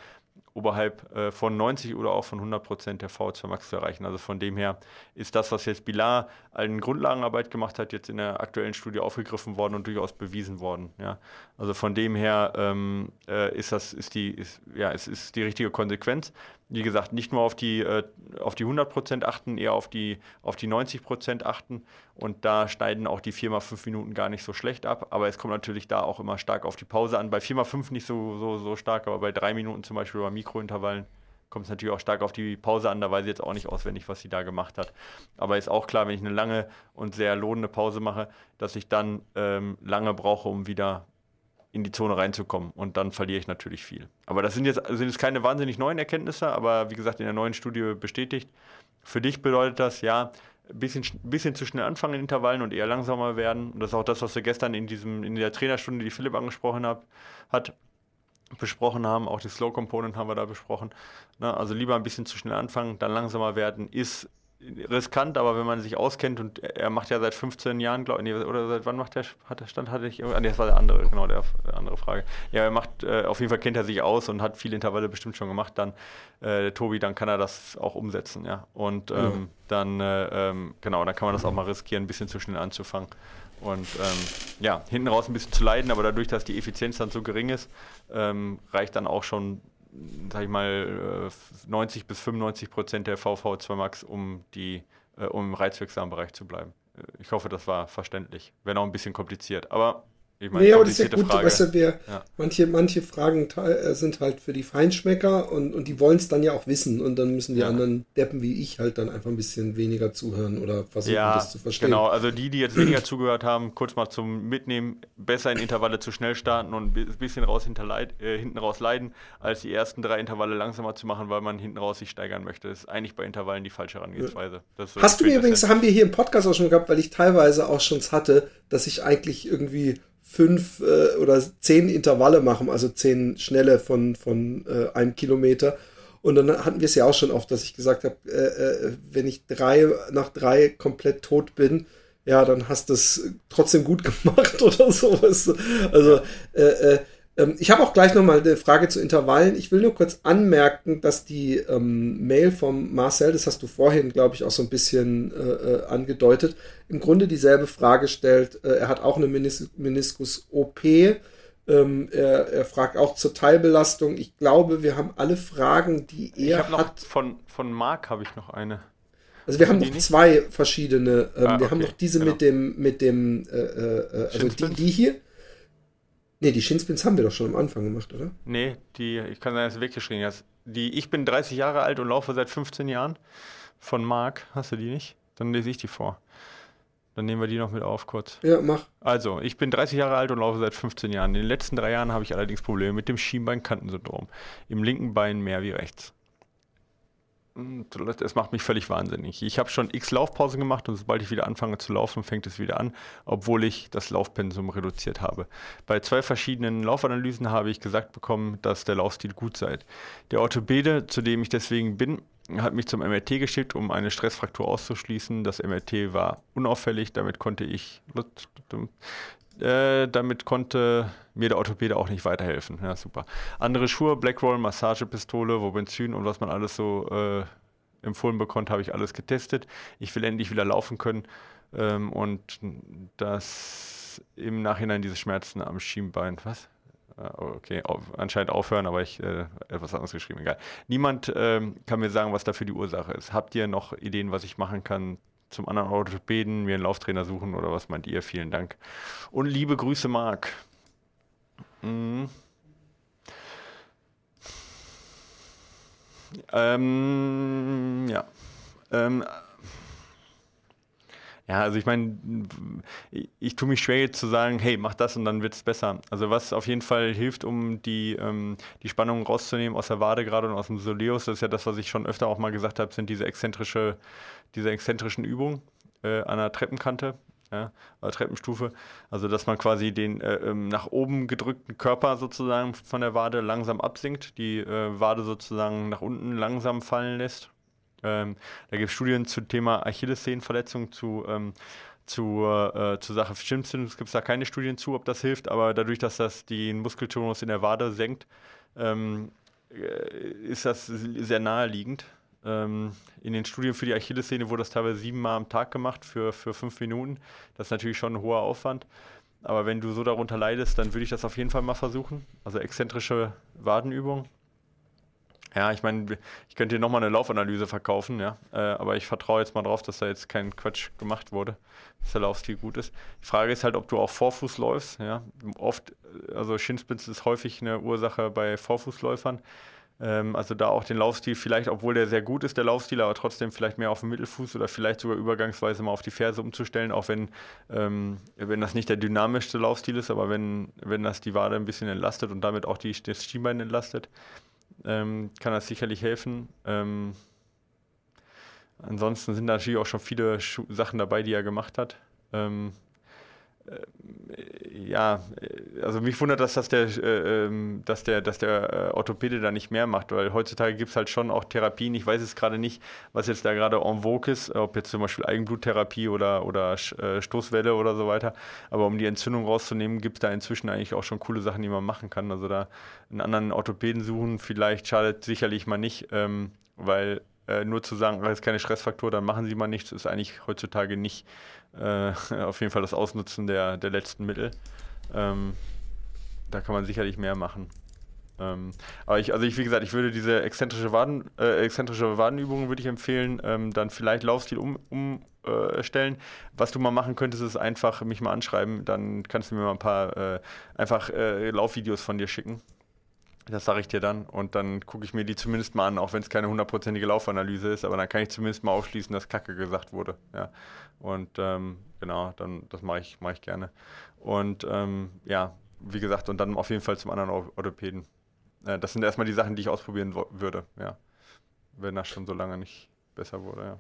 oberhalb äh, von 90 oder auch von 100 Prozent der VO2 Max zu erreichen. Also von dem her ist das, was jetzt Bilar an Grundlagenarbeit gemacht hat, jetzt in der aktuellen Studie aufgegriffen worden und durchaus bewiesen worden. Ja. Also von dem her ähm, äh, ist das ist die ist, ja es ist die richtige Konsequenz wie gesagt, nicht nur auf die, äh, auf die 100% achten, eher auf die, auf die 90% achten. Und da schneiden auch die 4x5 Minuten gar nicht so schlecht ab. Aber es kommt natürlich da auch immer stark auf die Pause an. Bei 4x5 nicht so, so, so stark, aber bei drei Minuten zum Beispiel bei Mikrointervallen kommt es natürlich auch stark auf die Pause an. Da weiß ich jetzt auch nicht auswendig, was sie da gemacht hat. Aber ist auch klar, wenn ich eine lange und sehr lohnende Pause mache, dass ich dann ähm, lange brauche, um wieder in die Zone reinzukommen. Und dann verliere ich natürlich viel. Aber das sind jetzt, sind jetzt keine wahnsinnig neuen Erkenntnisse, aber wie gesagt, in der neuen Studie bestätigt. Für dich bedeutet das, ja, ein bisschen, bisschen zu schnell anfangen in Intervallen und eher langsamer werden. Und das ist auch das, was wir gestern in, diesem, in der Trainerstunde, die Philipp angesprochen hab, hat, besprochen haben. Auch die Slow Component haben wir da besprochen. Na, also lieber ein bisschen zu schnell anfangen, dann langsamer werden, ist riskant, aber wenn man sich auskennt und er macht ja seit 15 Jahren, glaube ich, oder seit wann macht der, hat der Stand, hatte ich, ah, nee, das war der andere, genau, der, der andere Frage. Ja, er macht, äh, auf jeden Fall kennt er sich aus und hat viele Intervalle bestimmt schon gemacht, dann, äh, Tobi, dann kann er das auch umsetzen, ja. Und ähm, mhm. dann, äh, ähm, genau, dann kann man das auch mal riskieren, ein bisschen zu schnell anzufangen. Und ähm, ja, hinten raus ein bisschen zu leiden, aber dadurch, dass die Effizienz dann so gering ist, ähm, reicht dann auch schon sag ich mal, 90 äh, bis 95 Prozent der VV2 Max, um, die, äh, um im reizwirksamen Bereich zu bleiben. Äh, ich hoffe, das war verständlich. Wäre noch ein bisschen kompliziert, aber ich meine, nee, aber das ist ja gut, Frage. Weißt du, wir, ja. manche, manche Fragen äh, sind halt für die Feinschmecker und, und die wollen es dann ja auch wissen und dann müssen die ja. anderen Deppen wie ich halt dann einfach ein bisschen weniger zuhören oder versuchen, ja, das zu verstehen. Genau, also die, die jetzt weniger zugehört haben, kurz mal zum Mitnehmen, besser in Intervalle zu schnell starten und ein bisschen raus äh, hinten raus leiden, als die ersten drei Intervalle langsamer zu machen, weil man hinten raus sich steigern möchte. Das ist eigentlich bei Intervallen die falsche Herangehensweise. So Hast du mir übrigens, haben wir hier im Podcast auch schon gehabt, weil ich teilweise auch schon hatte, dass ich eigentlich irgendwie fünf äh, oder zehn Intervalle machen, also zehn schnelle von, von äh, einem Kilometer. Und dann hatten wir es ja auch schon oft, dass ich gesagt habe, äh, äh, wenn ich drei nach drei komplett tot bin, ja, dann hast du es trotzdem gut gemacht oder sowas. Also äh, äh, ich habe auch gleich nochmal eine Frage zu Intervallen. Ich will nur kurz anmerken, dass die ähm, Mail vom Marcel, das hast du vorhin, glaube ich, auch so ein bisschen äh, äh angedeutet, im Grunde dieselbe Frage stellt. Äh, er hat auch eine Menis Meniskus-OP. Ähm, er, er, fragt auch zur Teilbelastung. Ich glaube, wir haben alle Fragen, die er ich noch hat. Von, von Marc habe ich noch eine. Also wir haben noch zwei verschiedene. Ähm, ah, wir haben noch diese genau. mit dem, mit dem, äh, äh, also die, die hier. Nee, die Shinspins haben wir doch schon am Anfang gemacht, oder? Nee, die, ich kann sagen, dass du weggeschrieben hast. Die, ich bin 30 Jahre alt und laufe seit 15 Jahren. Von Marc, hast du die nicht? Dann lese ich die vor. Dann nehmen wir die noch mit auf kurz. Ja, mach. Also, ich bin 30 Jahre alt und laufe seit 15 Jahren. In den letzten drei Jahren habe ich allerdings Probleme mit dem Schienbeinkantensyndrom. Im linken Bein mehr wie rechts. Es macht mich völlig wahnsinnig. Ich habe schon x Laufpausen gemacht und sobald ich wieder anfange zu laufen, fängt es wieder an, obwohl ich das Laufpensum reduziert habe. Bei zwei verschiedenen Laufanalysen habe ich gesagt bekommen, dass der Laufstil gut sei. Der Orthopäde, zu dem ich deswegen bin, hat mich zum MRT geschickt, um eine Stressfraktur auszuschließen. Das MRT war unauffällig, damit konnte ich äh, damit konnte mir der Orthopäde auch nicht weiterhelfen. Ja, super. Andere Schuhe, Blackroll, Massagepistole, Wobenzyn und was man alles so äh, empfohlen bekommt, habe ich alles getestet. Ich will endlich wieder laufen können ähm, und das im Nachhinein diese Schmerzen am Schienbein, was? Ah, okay, auf, anscheinend aufhören, aber ich äh, etwas anderes geschrieben, egal. Niemand ähm, kann mir sagen, was dafür die Ursache ist. Habt ihr noch Ideen, was ich machen kann zum anderen Orthopäden, mir einen Lauftrainer suchen oder was meint ihr? Vielen Dank. Und liebe Grüße, Marc. Mhm. Ähm, ja. Ähm, ja, also ich meine, ich, ich tue mich schwer jetzt zu sagen, hey, mach das und dann wird es besser. Also was auf jeden Fall hilft, um die, ähm, die Spannung rauszunehmen aus der Wade gerade und aus dem Soleus, das ist ja das, was ich schon öfter auch mal gesagt habe, sind diese exzentrische, diese exzentrischen Übungen äh, an der Treppenkante. Ja, oder Treppenstufe. Also, dass man quasi den äh, ähm, nach oben gedrückten Körper sozusagen von der Wade langsam absinkt, die äh, Wade sozusagen nach unten langsam fallen lässt ähm, da gibt es Studien zum Thema Achillessehnenverletzung, zu, ähm, zu, äh, zur Sache Stimmzündung gibt es da keine Studien zu, ob das hilft, aber dadurch, dass das den Muskeltonus in der Wade senkt, ähm, äh, ist das sehr naheliegend. Ähm, in den Studien für die Achillessehne wurde das teilweise siebenmal am Tag gemacht für, für fünf Minuten. Das ist natürlich schon ein hoher Aufwand. Aber wenn du so darunter leidest, dann würde ich das auf jeden Fall mal versuchen. Also exzentrische Wadenübung. Ja, ich meine, ich könnte dir nochmal eine Laufanalyse verkaufen, ja. Äh, aber ich vertraue jetzt mal drauf, dass da jetzt kein Quatsch gemacht wurde, dass der Laufstil gut ist. Die Frage ist halt, ob du auch Vorfuß läufst, ja. Oft, also Shinspitze ist häufig eine Ursache bei Vorfußläufern. Ähm, also da auch den Laufstil vielleicht, obwohl der sehr gut ist, der Laufstil, aber trotzdem vielleicht mehr auf den Mittelfuß oder vielleicht sogar übergangsweise mal auf die Ferse umzustellen, auch wenn, ähm, wenn das nicht der dynamischste Laufstil ist, aber wenn, wenn das die Wade ein bisschen entlastet und damit auch die, das Schienbein entlastet, ähm, kann das sicherlich helfen. Ähm, ansonsten sind natürlich auch schon viele Schu Sachen dabei, die er gemacht hat. Ähm, äh, ja, äh, also mich wundert das, dass der, äh, ähm, dass der, dass der äh, Orthopäde da nicht mehr macht, weil heutzutage gibt es halt schon auch Therapien. Ich weiß jetzt gerade nicht, was jetzt da gerade en vogue ist, ob jetzt zum Beispiel Eigenbluttherapie oder, oder äh, Stoßwelle oder so weiter. Aber um die Entzündung rauszunehmen, gibt es da inzwischen eigentlich auch schon coole Sachen, die man machen kann. Also da einen anderen Orthopäden suchen, vielleicht schadet sicherlich mal nicht, ähm, weil äh, nur zu sagen, das ist keine Stressfaktor, dann machen sie mal nichts, ist eigentlich heutzutage nicht äh, auf jeden Fall das Ausnutzen der, der letzten Mittel. Ähm, da kann man sicherlich mehr machen. Ähm, aber ich, also ich, wie gesagt, ich würde diese exzentrische, Waden, äh, exzentrische Wadenübungen würde ich empfehlen, ähm, dann vielleicht Laufstil umstellen. Um, äh, Was du mal machen könntest, ist einfach mich mal anschreiben, dann kannst du mir mal ein paar äh, einfach äh, Laufvideos von dir schicken. Das sage ich dir dann und dann gucke ich mir die zumindest mal an, auch wenn es keine hundertprozentige Laufanalyse ist, aber dann kann ich zumindest mal aufschließen, dass Kacke gesagt wurde. Ja. Und ähm, genau, dann das mache ich, mach ich gerne. Und ähm, ja, wie gesagt, und dann auf jeden Fall zum anderen Orthopäden. Äh, das sind erstmal die Sachen, die ich ausprobieren würde, ja. Wenn das schon so lange nicht besser wurde, ja.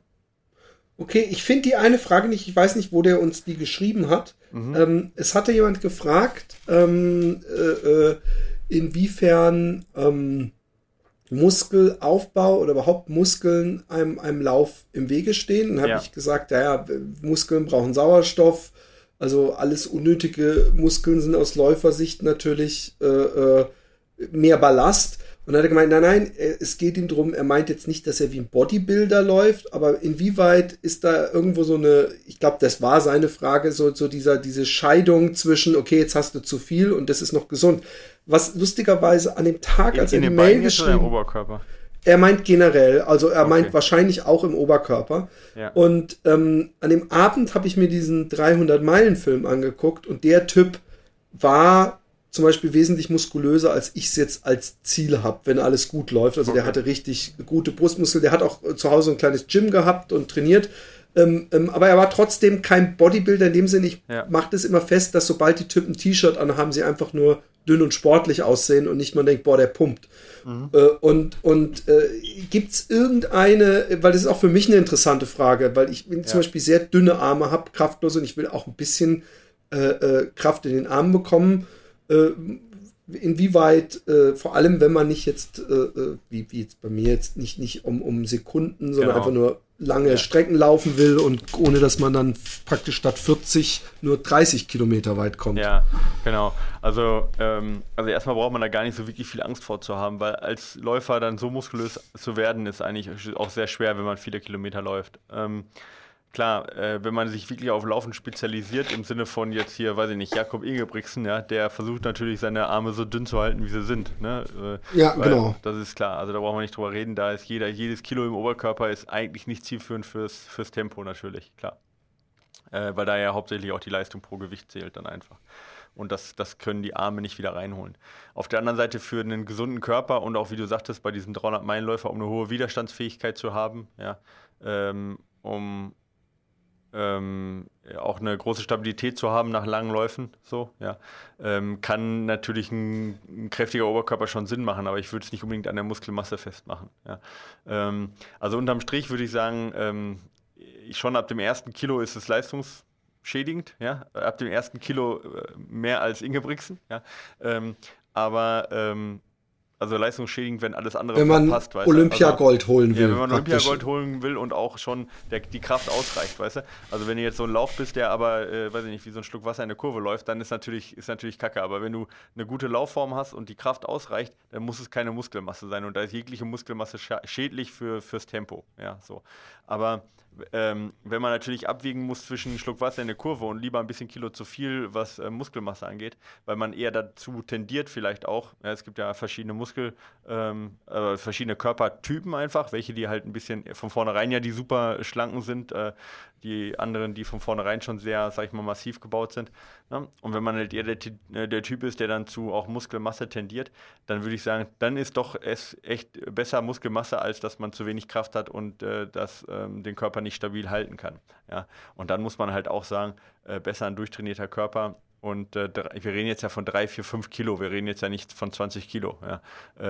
Okay, ich finde die eine Frage nicht, ich weiß nicht, wo der uns die geschrieben hat. Mhm. Ähm, es hatte jemand gefragt, ähm, äh, äh, inwiefern ähm, Muskelaufbau oder überhaupt Muskeln einem, einem Lauf im Wege stehen. Dann habe ja. ich gesagt, ja, ja, Muskeln brauchen Sauerstoff, also alles unnötige Muskeln sind aus Läufersicht natürlich äh, äh, mehr Ballast. Und dann hat er gemeint, nein, nein, es geht ihm drum, er meint jetzt nicht, dass er wie ein Bodybuilder läuft, aber inwieweit ist da irgendwo so eine, ich glaube, das war seine Frage, so, so dieser, diese Scheidung zwischen, okay, jetzt hast du zu viel und das ist noch gesund. Was lustigerweise an dem Tag, als in, er die Mail geschrieben hat. Oberkörper? Er meint generell, also er okay. meint wahrscheinlich auch im Oberkörper. Ja. Und ähm, an dem Abend habe ich mir diesen 300-Meilen-Film angeguckt und der Typ war zum Beispiel wesentlich muskulöser, als ich es jetzt als Ziel habe, wenn alles gut läuft. Also okay. der hatte richtig gute Brustmuskel, der hat auch zu Hause ein kleines Gym gehabt und trainiert. Ähm, ähm, aber er war trotzdem kein Bodybuilder in dem Sinne. Ich ja. mache das immer fest, dass sobald die Typen T-Shirt anhaben, sie einfach nur dünn und sportlich aussehen und nicht man denkt, boah, der pumpt. Mhm. Äh, und und äh, gibt es irgendeine, weil das ist auch für mich eine interessante Frage, weil ich ja. zum Beispiel sehr dünne Arme habe, kraftlos und ich will auch ein bisschen äh, äh, Kraft in den Armen bekommen. Äh, inwieweit, äh, vor allem wenn man nicht jetzt, äh, äh, wie, wie jetzt bei mir jetzt nicht, nicht um, um Sekunden, sondern Genau. einfach nur lange Ja. Strecken laufen will und ohne dass man dann praktisch statt 40 nur 30 Kilometer weit kommt. Ja, genau. Also, ähm, also erstmal braucht man da gar nicht so wirklich viel Angst vor zu haben, weil als Läufer dann so muskulös zu werden, ist eigentlich auch sehr schwer, wenn man viele Kilometer läuft. Ähm, klar, äh, wenn man sich wirklich auf Laufen spezialisiert, im Sinne von jetzt hier, weiß ich nicht, Jakob Ingebrigtsen, ja, der versucht natürlich seine Arme so dünn zu halten, wie sie sind. Ne? Äh, Ja, genau. Das ist klar. Also da brauchen wir nicht drüber reden. Da ist jeder, jedes Kilo im Oberkörper ist eigentlich nicht zielführend fürs, fürs Tempo natürlich, klar. Äh, weil da ja hauptsächlich auch die Leistung pro Gewicht zählt dann einfach. Und das, das können die Arme nicht wieder reinholen. Auf der anderen Seite für einen gesunden Körper und auch, wie du sagtest, bei diesem 300-Meilen-Läufer, um eine hohe Widerstandsfähigkeit zu haben, ja, ähm, um ähm, auch eine große Stabilität zu haben nach langen Läufen, so, ja, ähm, kann natürlich ein, ein kräftiger Oberkörper schon Sinn machen, aber ich würde es nicht unbedingt an der Muskelmasse festmachen. Ja. Ähm, also unterm Strich würde ich sagen, ähm, schon ab dem ersten Kilo ist es leistungsschädigend, ja, ab dem ersten Kilo äh, mehr als Ingebrigtsen, ja, ähm, aber ähm, also leistungsschädigend, wenn alles andere Wenn man passt, weißt du. Also, Olympiagold holen will. ja, wenn man praktisch. Olympiagold holen will und auch schon der, die Kraft ausreicht, weißt du? Also wenn du jetzt so ein Lauf bist, der aber, äh, weiß ich nicht, wie so ein Schluck Wasser in der Kurve läuft, dann ist natürlich, ist natürlich kacke. Aber wenn du eine gute Laufform hast und die Kraft ausreicht, dann muss es keine Muskelmasse sein. Und da ist jegliche Muskelmasse schädlich für, fürs Tempo. Ja, so. Aber ähm, wenn man natürlich abwiegen muss zwischen einem Schluck Wasser in der Kurve und lieber ein bisschen Kilo zu viel, was äh, Muskelmasse angeht, weil man eher dazu tendiert vielleicht auch, ja, es gibt ja verschiedene Muskel, ähm, äh, verschiedene Körpertypen einfach, welche die halt ein bisschen von vornherein ja die super schlanken sind, äh, die anderen, die von vornherein schon sehr, sag ich mal, massiv gebaut sind. Ne? Und wenn man halt eher der, äh, der Typ ist, der dann zu auch Muskelmasse tendiert, dann würde ich sagen, dann ist doch es echt besser Muskelmasse, als dass man zu wenig Kraft hat und äh, das ähm, den Körper nicht stabil halten kann. Ja? Und dann muss man halt auch sagen, äh, besser ein durchtrainierter Körper. Und äh, drei- wir reden jetzt ja von 3, 4, 5 Kilo. Wir reden jetzt ja nicht von 20 Kilo. Ja.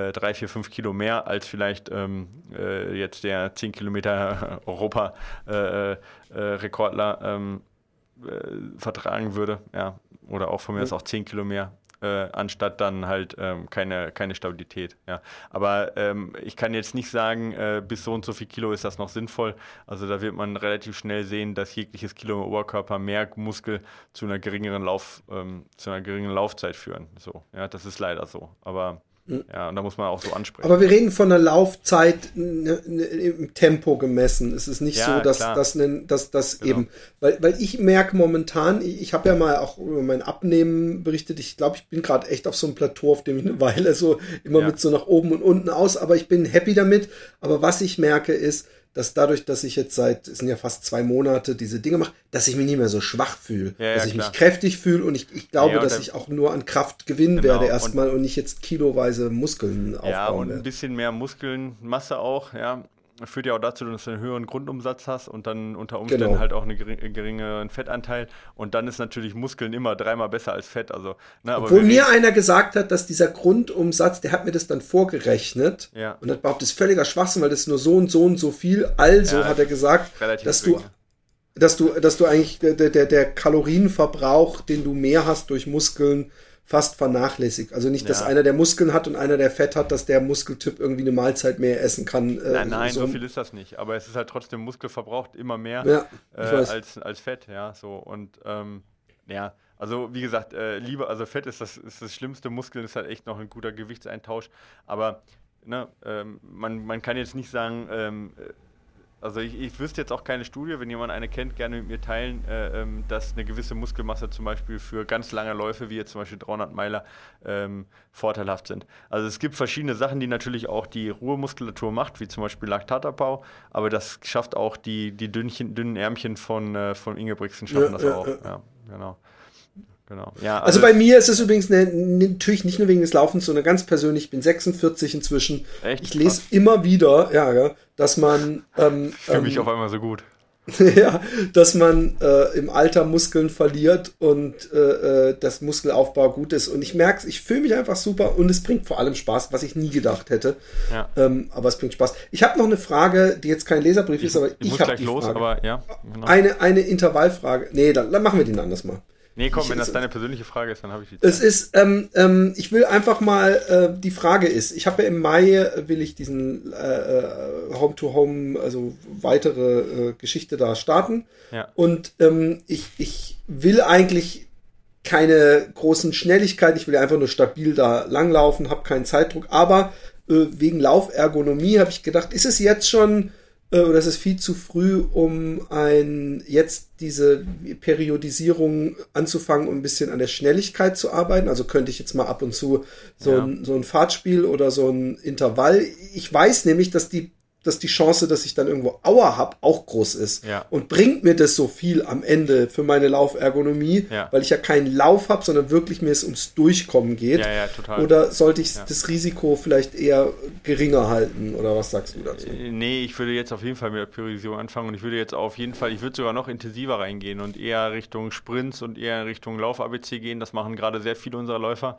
Äh, 3, 4, 5 Kilo mehr als vielleicht ähm, äh, jetzt der 10 Kilometer Europa-Rekordler ähm, äh, vertragen würde. Ja. Oder auch von mir aus auch 10 Kilo mehr. Äh, anstatt dann halt ähm, keine, keine Stabilität. Ja. Aber ähm, ich kann jetzt nicht sagen, äh, bis so und so viel Kilo ist das noch sinnvoll. Also da wird man relativ schnell sehen, dass jegliches Kilo im Oberkörper mehr Muskel zu einer geringeren Lauf, ähm, zu einer geringeren Laufzeit führen. So, ja, das ist leider so. Aber ja, und da muss man auch so ansprechen. Aber wir reden von einer Laufzeit ne, ne, im Tempo gemessen. Es ist nicht Ja, so, dass klar. das dass, dass Genau. eben, weil, weil ich merke momentan, ich, ich habe ja mal auch über mein Abnehmen berichtet, ich glaube, ich bin gerade echt auf so einem Plateau, auf dem ich eine Weile so immer Ja. mit so nach oben und unten aus, aber ich bin happy damit. Aber was ich merke ist, dass dadurch, dass ich jetzt seit, es sind ja fast zwei Monate diese Dinge mache, dass ich mich nicht mehr so schwach fühle. Ja, ja, dass ich klar. mich kräftig fühle und ich, ich glaube, Ja, und dass ich auch nur an Kraft gewinnen Genau, werde und- erstmal und, nicht jetzt kiloweise Muskeln aufbauen Ja, und ein werde. bisschen mehr Muskelmasse auch, ja. Führt ja auch dazu, dass du einen höheren Grundumsatz hast und dann unter Umständen Genau. halt auch einen gering, geringeren Fettanteil. Und dann ist natürlich Muskeln immer dreimal besser als Fett. Also, ne, Obwohl mir einer gesagt hat, dass dieser Grundumsatz, der hat mir das dann vorgerechnet Ja. und hat behauptet, das ist völliger Schwachsinn, weil das ist nur so und so und so viel. Also Ja, hat er gesagt, dass du, gering, dass du, dass du eigentlich der, der, der Kalorienverbrauch, den du mehr hast durch Muskeln, fast vernachlässigt. Also nicht, dass Ja. einer, der Muskeln hat und einer, der Fett hat, dass der Muskeltyp irgendwie eine Mahlzeit mehr essen kann. äh, Nein, nein, so, viel ist das nicht. Aber es ist halt trotzdem Muskel verbraucht immer mehr Ja, äh, als, als Fett, ja. So und ähm, ja, also wie gesagt, äh, lieber, also Fett ist das, ist das Schlimmste, Muskeln ist halt echt noch ein guter Gewichtseintausch. Aber ne, ähm, man, man kann jetzt nicht sagen, ähm, äh, also ich, ich wüsste jetzt auch keine Studie, wenn jemand eine kennt, gerne mit mir teilen, äh, ähm, dass eine gewisse Muskelmasse zum Beispiel für ganz lange Läufe, wie jetzt zum Beispiel 300 Meiler, ähm, vorteilhaft sind. Also es gibt verschiedene Sachen, die natürlich auch die Ruhemuskulatur macht, wie zum Beispiel Laktatabbau, aber das schafft auch die, die dünnchen, dünnen Ärmchen von, äh, von Ingebrigtsen schaffen Ja, das ja, auch. ja. Ja, genau. Genau. Ja, Also bei mir ist es übrigens eine, natürlich nicht nur wegen des Laufens, sondern ganz persönlich, ich bin 46 inzwischen. Echt? Ich lese immer wieder, ja, ja, dass man ähm, ich fühle mich ähm, auf einmal so gut. ja, dass man äh, im Alter Muskeln verliert und äh, äh, das Muskelaufbau gut ist. Und ich merke ich fühle mich einfach super und es bringt vor allem Spaß, was ich nie gedacht hätte. Ja. Ähm, aber es bringt Spaß. Ich habe noch eine Frage, die jetzt kein Leserbrief ist, aber ich ich, habe gleich die los, Frage. aber ja. Genau. Eine, eine Intervallfrage. Nee, dann, dann machen wir den anders mal. Nee, komm, ich, wenn das deine persönliche Frage ist, dann habe ich die Zeit. Es ist, ähm, ähm, ich will einfach mal, äh, die Frage ist, ich habe ja im Mai, äh, will ich diesen äh, äh, Home-to-Home, also weitere äh, Geschichte da starten. Ja. Und ähm, ich, ich will eigentlich keine großen Schnelligkeiten, ich will einfach nur stabil da langlaufen, habe keinen Zeitdruck, aber äh, wegen Laufergonomie habe ich gedacht, ist es jetzt schon äh, oder ist es viel zu früh, um ein jetzt diese Periodisierung anzufangen, um ein bisschen an der Schnelligkeit zu arbeiten? Also könnte ich jetzt mal ab und zu so, Ja. ein, so ein Fahrtspiel oder so ein Intervall. Ich weiß nämlich, dass die dass die Chance, dass ich dann irgendwo Auer hab, auch groß ist. Ja. Und bringt mir das so viel am Ende für meine Laufergonomie, Ja. weil ich ja keinen Lauf habe, sondern wirklich mir es ums Durchkommen geht. Ja. Oder sollte ich das Risiko vielleicht eher geringer halten? Oder was sagst du dazu? Äh, Nee, ich würde jetzt auf jeden Fall mit der Priorisierung anfangen und ich würde jetzt auf jeden Fall, ich würde sogar noch intensiver reingehen und eher Richtung Sprints und eher Richtung Lauf-ABC gehen. Das machen gerade sehr viele unserer Läufer.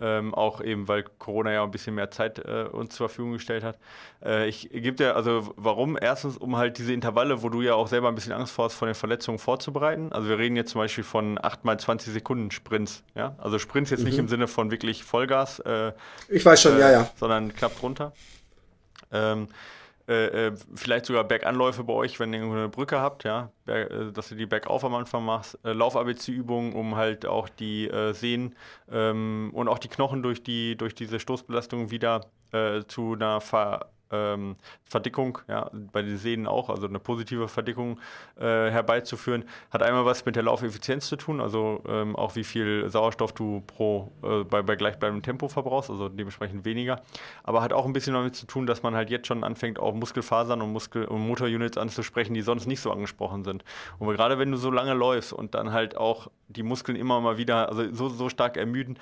Ähm, auch eben, weil Corona ja ein bisschen mehr Zeit äh, uns zur Verfügung gestellt hat. Äh, ich gebe dir, also warum? Erstens, um halt diese Intervalle, wo du ja auch selber ein bisschen Angst vor hast, vor den Verletzungen vorzubereiten. Also wir reden jetzt zum Beispiel von 8 mal 20 Sekunden Sprints. Ja? Also Sprints jetzt nicht im Sinne von wirklich Vollgas, äh, Ich weiß schon, äh, ja, ja. sondern knapp drunter. Ähm, äh, äh, vielleicht sogar Berganläufe bei euch, wenn ihr eine Brücke habt, ja, äh, dass du die bergauf am Anfang machst. Äh, Lauf-ABC-Übungen, um halt auch die äh, Sehnen ähm, und auch die Knochen durch, die, durch diese Stoßbelastung wieder äh, zu einer Ver ähm, Verdickung, ja, bei den Sehnen auch, also eine positive Verdickung äh, herbeizuführen, hat einmal was mit der Laufeffizienz zu tun, also ähm, auch wie viel Sauerstoff du pro äh, bei, bei gleichbleibendem Tempo verbrauchst, also dementsprechend weniger, aber hat auch ein bisschen damit zu tun, dass man halt jetzt schon anfängt, auch Muskelfasern und Muskel und Motorunits anzusprechen, die sonst nicht so angesprochen sind. Und gerade wenn du so lange läufst und dann halt auch die Muskeln immer mal wieder, also so, so stark ermüden,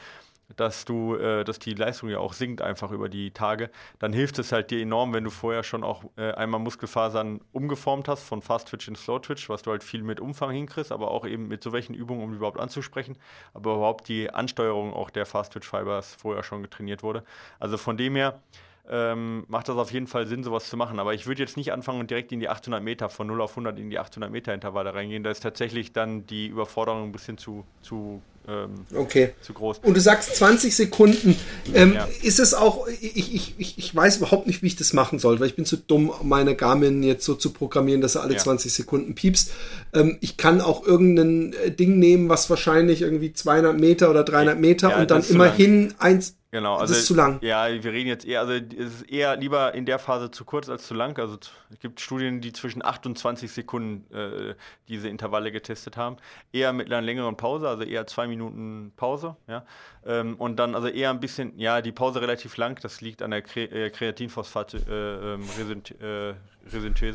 dass du, äh, dass die Leistung ja auch sinkt einfach über die Tage, dann hilft es halt dir enorm, wenn du vorher schon auch äh, einmal Muskelfasern umgeformt hast von Fast Twitch in Slow Twitch, was du halt viel mit Umfang hinkriegst, aber auch eben mit so welchen Übungen, um überhaupt anzusprechen, aber überhaupt die Ansteuerung auch der Fast Twitch Fibers vorher schon getrainiert wurde. Also von dem her ähm, macht das auf jeden Fall Sinn, sowas zu machen. Aber ich würde jetzt nicht anfangen und direkt in die 800 Meter, von 0 auf 100 in die 800 Meter Intervalle reingehen. Da ist tatsächlich dann die Überforderung ein bisschen zu, zu, ähm, Okay. zu groß. Und du sagst 20 Sekunden. Ähm, Ja. Ist es auch, ich, ich, ich, ich weiß überhaupt nicht, wie ich das machen soll, weil ich bin zu dumm, meine Garmin jetzt so zu programmieren, dass er alle Ja. 20 Sekunden piepst. Ähm, ich kann auch irgendein äh, Ding nehmen, was wahrscheinlich irgendwie 200 Meter oder 300 Meter Ja, und dann das zu immerhin eins. Genau, Das also ist zu lang. Ja, wir reden jetzt eher, also es ist eher lieber in der Phase zu kurz als zu lang. Also z- es gibt Studien, die zwischen 8 und 20 Sekunden äh, diese Intervalle getestet haben. Eher mit einer längeren Pause, also eher zwei Minuten Pause, ja. Ähm, und dann also eher ein bisschen, ja, die Pause relativ lang, das liegt an der Kre äh, Kreatinphosphat äh, ähm, äh,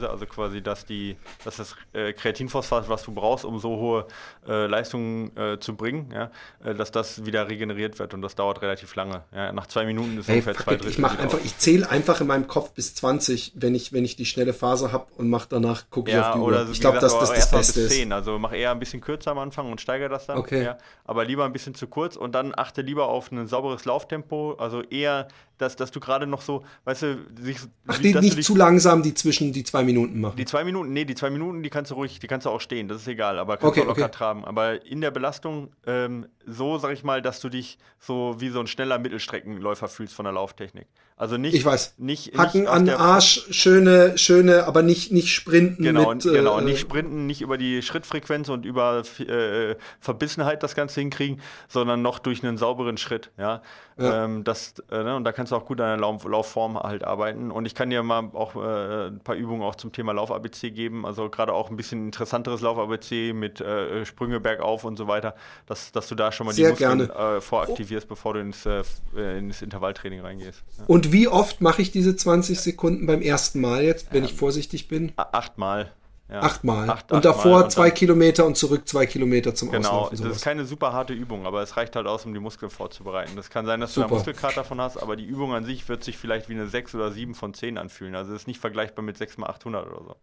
also quasi, dass die, dass das äh, Kreatinphosphat, was du brauchst, um so hohe äh, Leistungen zu bringen, ja, dass das wieder regeneriert wird und das dauert relativ lange. Ja, nach zwei Minuten ist Hey, ungefähr zwei it, Drittel. ich einfach, ich zähle einfach in meinem Kopf bis 20, wenn ich, wenn ich die schnelle Phase habe und mache danach, gucke ich auf Ja, die oder Uhr. so, Ich glaube, dass das das Beste bis ist. 10. Also mach eher ein bisschen kürzer am Anfang und steigere das dann. Okay. Ja, aber lieber ein bisschen zu kurz und dann achte lieber auf ein sauberes Lauftempo. Also eher, dass, dass du gerade noch so, weißt du, sich, Ach, die, nicht dich- zu langsam, die zwischen die zwei Minuten machen. Die zwei Minuten, nee, die zwei Minuten, die kannst du ruhig, die kannst du auch stehen, das ist egal, aber kannst Okay, du locker okay. traben. Aber in der Belastung ähm, so, sag ich mal, dass du dich so wie so ein schneller Mittelstreckenläufer fühlst von der Lauftechnik. Also nicht, Ich weiß. nicht, Hacken nicht an Arsch, schöne, schöne, aber nicht, nicht sprinten Genau, mit. genau, äh, nicht sprinten, nicht über die Schrittfrequenz und über äh, Verbissenheit das Ganze hinkriegen, sondern noch durch einen sauberen Schritt, ja. Ja. Ähm, das, äh, ne, und da kannst du auch gut an der Lauf Laufform halt arbeiten. Und ich kann dir mal auch äh, ein paar Übungen auch zum Thema Lauf-ABC geben, also gerade auch ein bisschen interessanteres Lauf-ABC mit äh, Sprünge bergauf und so weiter, dass, dass du da schon mal Sehr die Muskeln gerne. äh, voraktivierst, bevor du ins, äh, äh, ins Intervalltraining reingehst. Ja. Und wie oft mache ich diese 20 Sekunden beim ersten Mal jetzt, wenn ich vorsichtig bin? Achtmal. Ja. Achtmal. Acht- und achtmal davor und zwei Kilometer und zurück zwei Kilometer zum Genau, Auslaufen. das sowas. ist keine super harte Übung, aber es reicht halt aus, um die Muskeln vorzubereiten. Das kann sein, dass du Super. einen Muskelkater davon hast, aber die Übung an sich wird sich vielleicht wie eine 6 oder 7 von 10 anfühlen. Also es ist nicht vergleichbar mit 6 mal 800 oder so.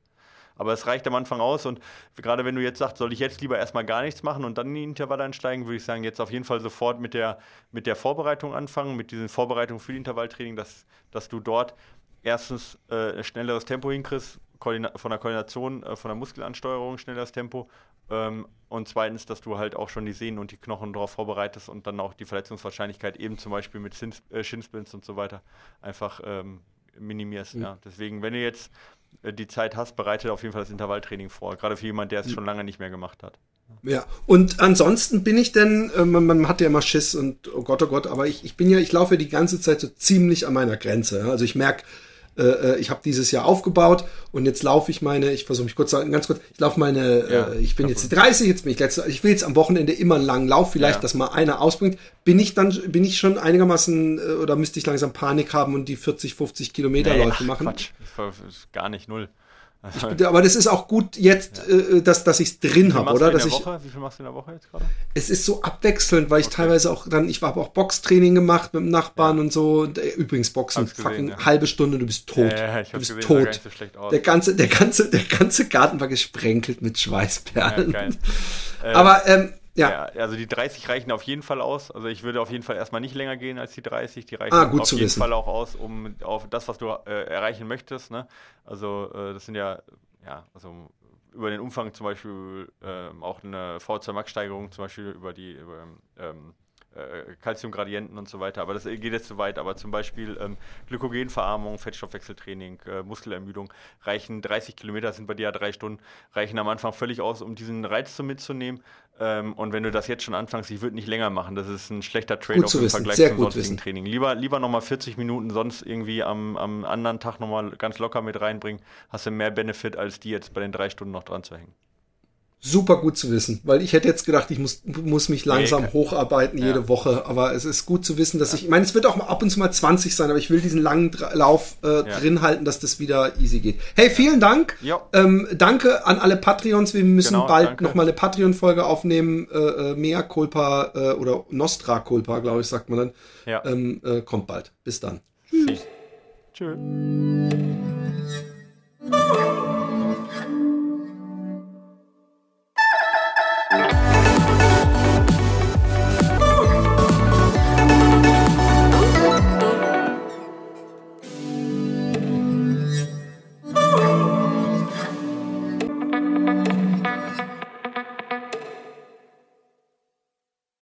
Aber es reicht am Anfang aus und gerade wenn du jetzt sagst, soll ich jetzt lieber erstmal gar nichts machen und dann in die Intervalle einsteigen, würde ich sagen, jetzt auf jeden Fall sofort mit der, mit der Vorbereitung anfangen, mit diesen Vorbereitungen für die Intervalltraining, dass, dass du dort erstens äh, ein schnelleres Tempo hinkriegst, Koordina von der Koordination, äh, von der Muskelansteuerung schnelleres Tempo Ähm, und zweitens, dass du halt auch schon die Sehnen und die Knochen darauf vorbereitest und dann auch die Verletzungswahrscheinlichkeit eben zum Beispiel mit Shin, äh, Shinsplints und so weiter einfach ähm, minimierst. Mhm. Ja. Deswegen, wenn du jetzt die Zeit hast, bereite auf jeden Fall das Intervalltraining vor. Gerade für jemanden, der es mhm. schon lange nicht mehr gemacht hat. Ja, und ansonsten bin ich denn, äh, man, man, hat ja immer Schiss und oh Gott, oh Gott, aber ich, ich bin ja, ich laufe ja die ganze Zeit so ziemlich an meiner Grenze. Also ich merke, äh, äh, ich habe dieses Jahr aufgebaut und jetzt laufe ich meine, ich versuche mich kurz ganz kurz, ich laufe meine, ja, äh, ich bin jetzt 30, jetzt bin ich letzte, ich will jetzt am Wochenende immer einen langen Lauf, vielleicht, ja. dass mal einer ausbringt. Bin ich dann, bin ich schon einigermaßen äh, oder müsste ich langsam Panik haben und die 40, 50 Kilometer Läufe nee, machen? Quatsch, gar nicht null. Ich, aber das ist auch gut jetzt, ja. äh, dass, dass ich es drin habe, oder? Dass ich, Wie viel machst du in der Woche jetzt gerade? Es ist so abwechselnd, weil ich okay. teilweise auch dann, ich habe auch Boxtraining gemacht mit dem Nachbarn ja. und so. Und, äh, übrigens Boxen, gesehen, fucking ja. halbe Stunde, du bist tot. Ich du bist gesehen, tot. So der ganze, der ganze, der ganze Garten war gesprenkelt mit Schweißperlen. Geil. aber ähm, ja. ja. Also die 30 reichen auf jeden Fall aus. Also ich würde auf jeden Fall erstmal nicht länger gehen als die 30. Die reichen ah, auf jeden wissen. Fall auch aus, um auf das, was du äh, erreichen möchtest. Ne? Also äh, das sind ja, ja, also über den Umfang zum Beispiel äh, auch eine V2 Max-Steigerung, zum Beispiel über die über, ähm, Äh, und so weiter. Aber das geht jetzt zu weit. Aber zum Beispiel ähm, Glykogenverarmung, Fettstoffwechseltraining, äh, Muskelermüdung reichen 30 Kilometer, sind bei dir ja drei Stunden, reichen am Anfang völlig aus, um diesen Reiz so mitzunehmen. Ähm, und wenn du das jetzt schon anfängst, ich würde nicht länger machen. Das ist ein schlechter Trade-off im Vergleich zum sonstigen wissen. Training. Lieber, lieber nochmal 40 Minuten, sonst irgendwie am, am anderen Tag nochmal ganz locker mit reinbringen. Hast du mehr Benefit, als die jetzt bei den drei Stunden noch dran zu hängen super gut zu wissen, weil ich hätte jetzt gedacht, ich muss, muss mich langsam nee, hocharbeiten jede ja. Woche, aber es ist gut zu wissen, dass ja. ich, ich meine, es wird auch ab und zu mal 20 sein, aber ich will diesen langen Lauf äh, ja. drin halten, dass das wieder easy geht. Hey, vielen Dank. Ähm, danke an alle Patreons. Wir müssen genau, bald nochmal eine Patreon-Folge aufnehmen. Äh, äh, Mea Culpa äh, oder Nostra Culpa, glaube ich, sagt man dann. Ja. Ähm, äh, kommt bald. Bis dann. Tschüss. Tschüss.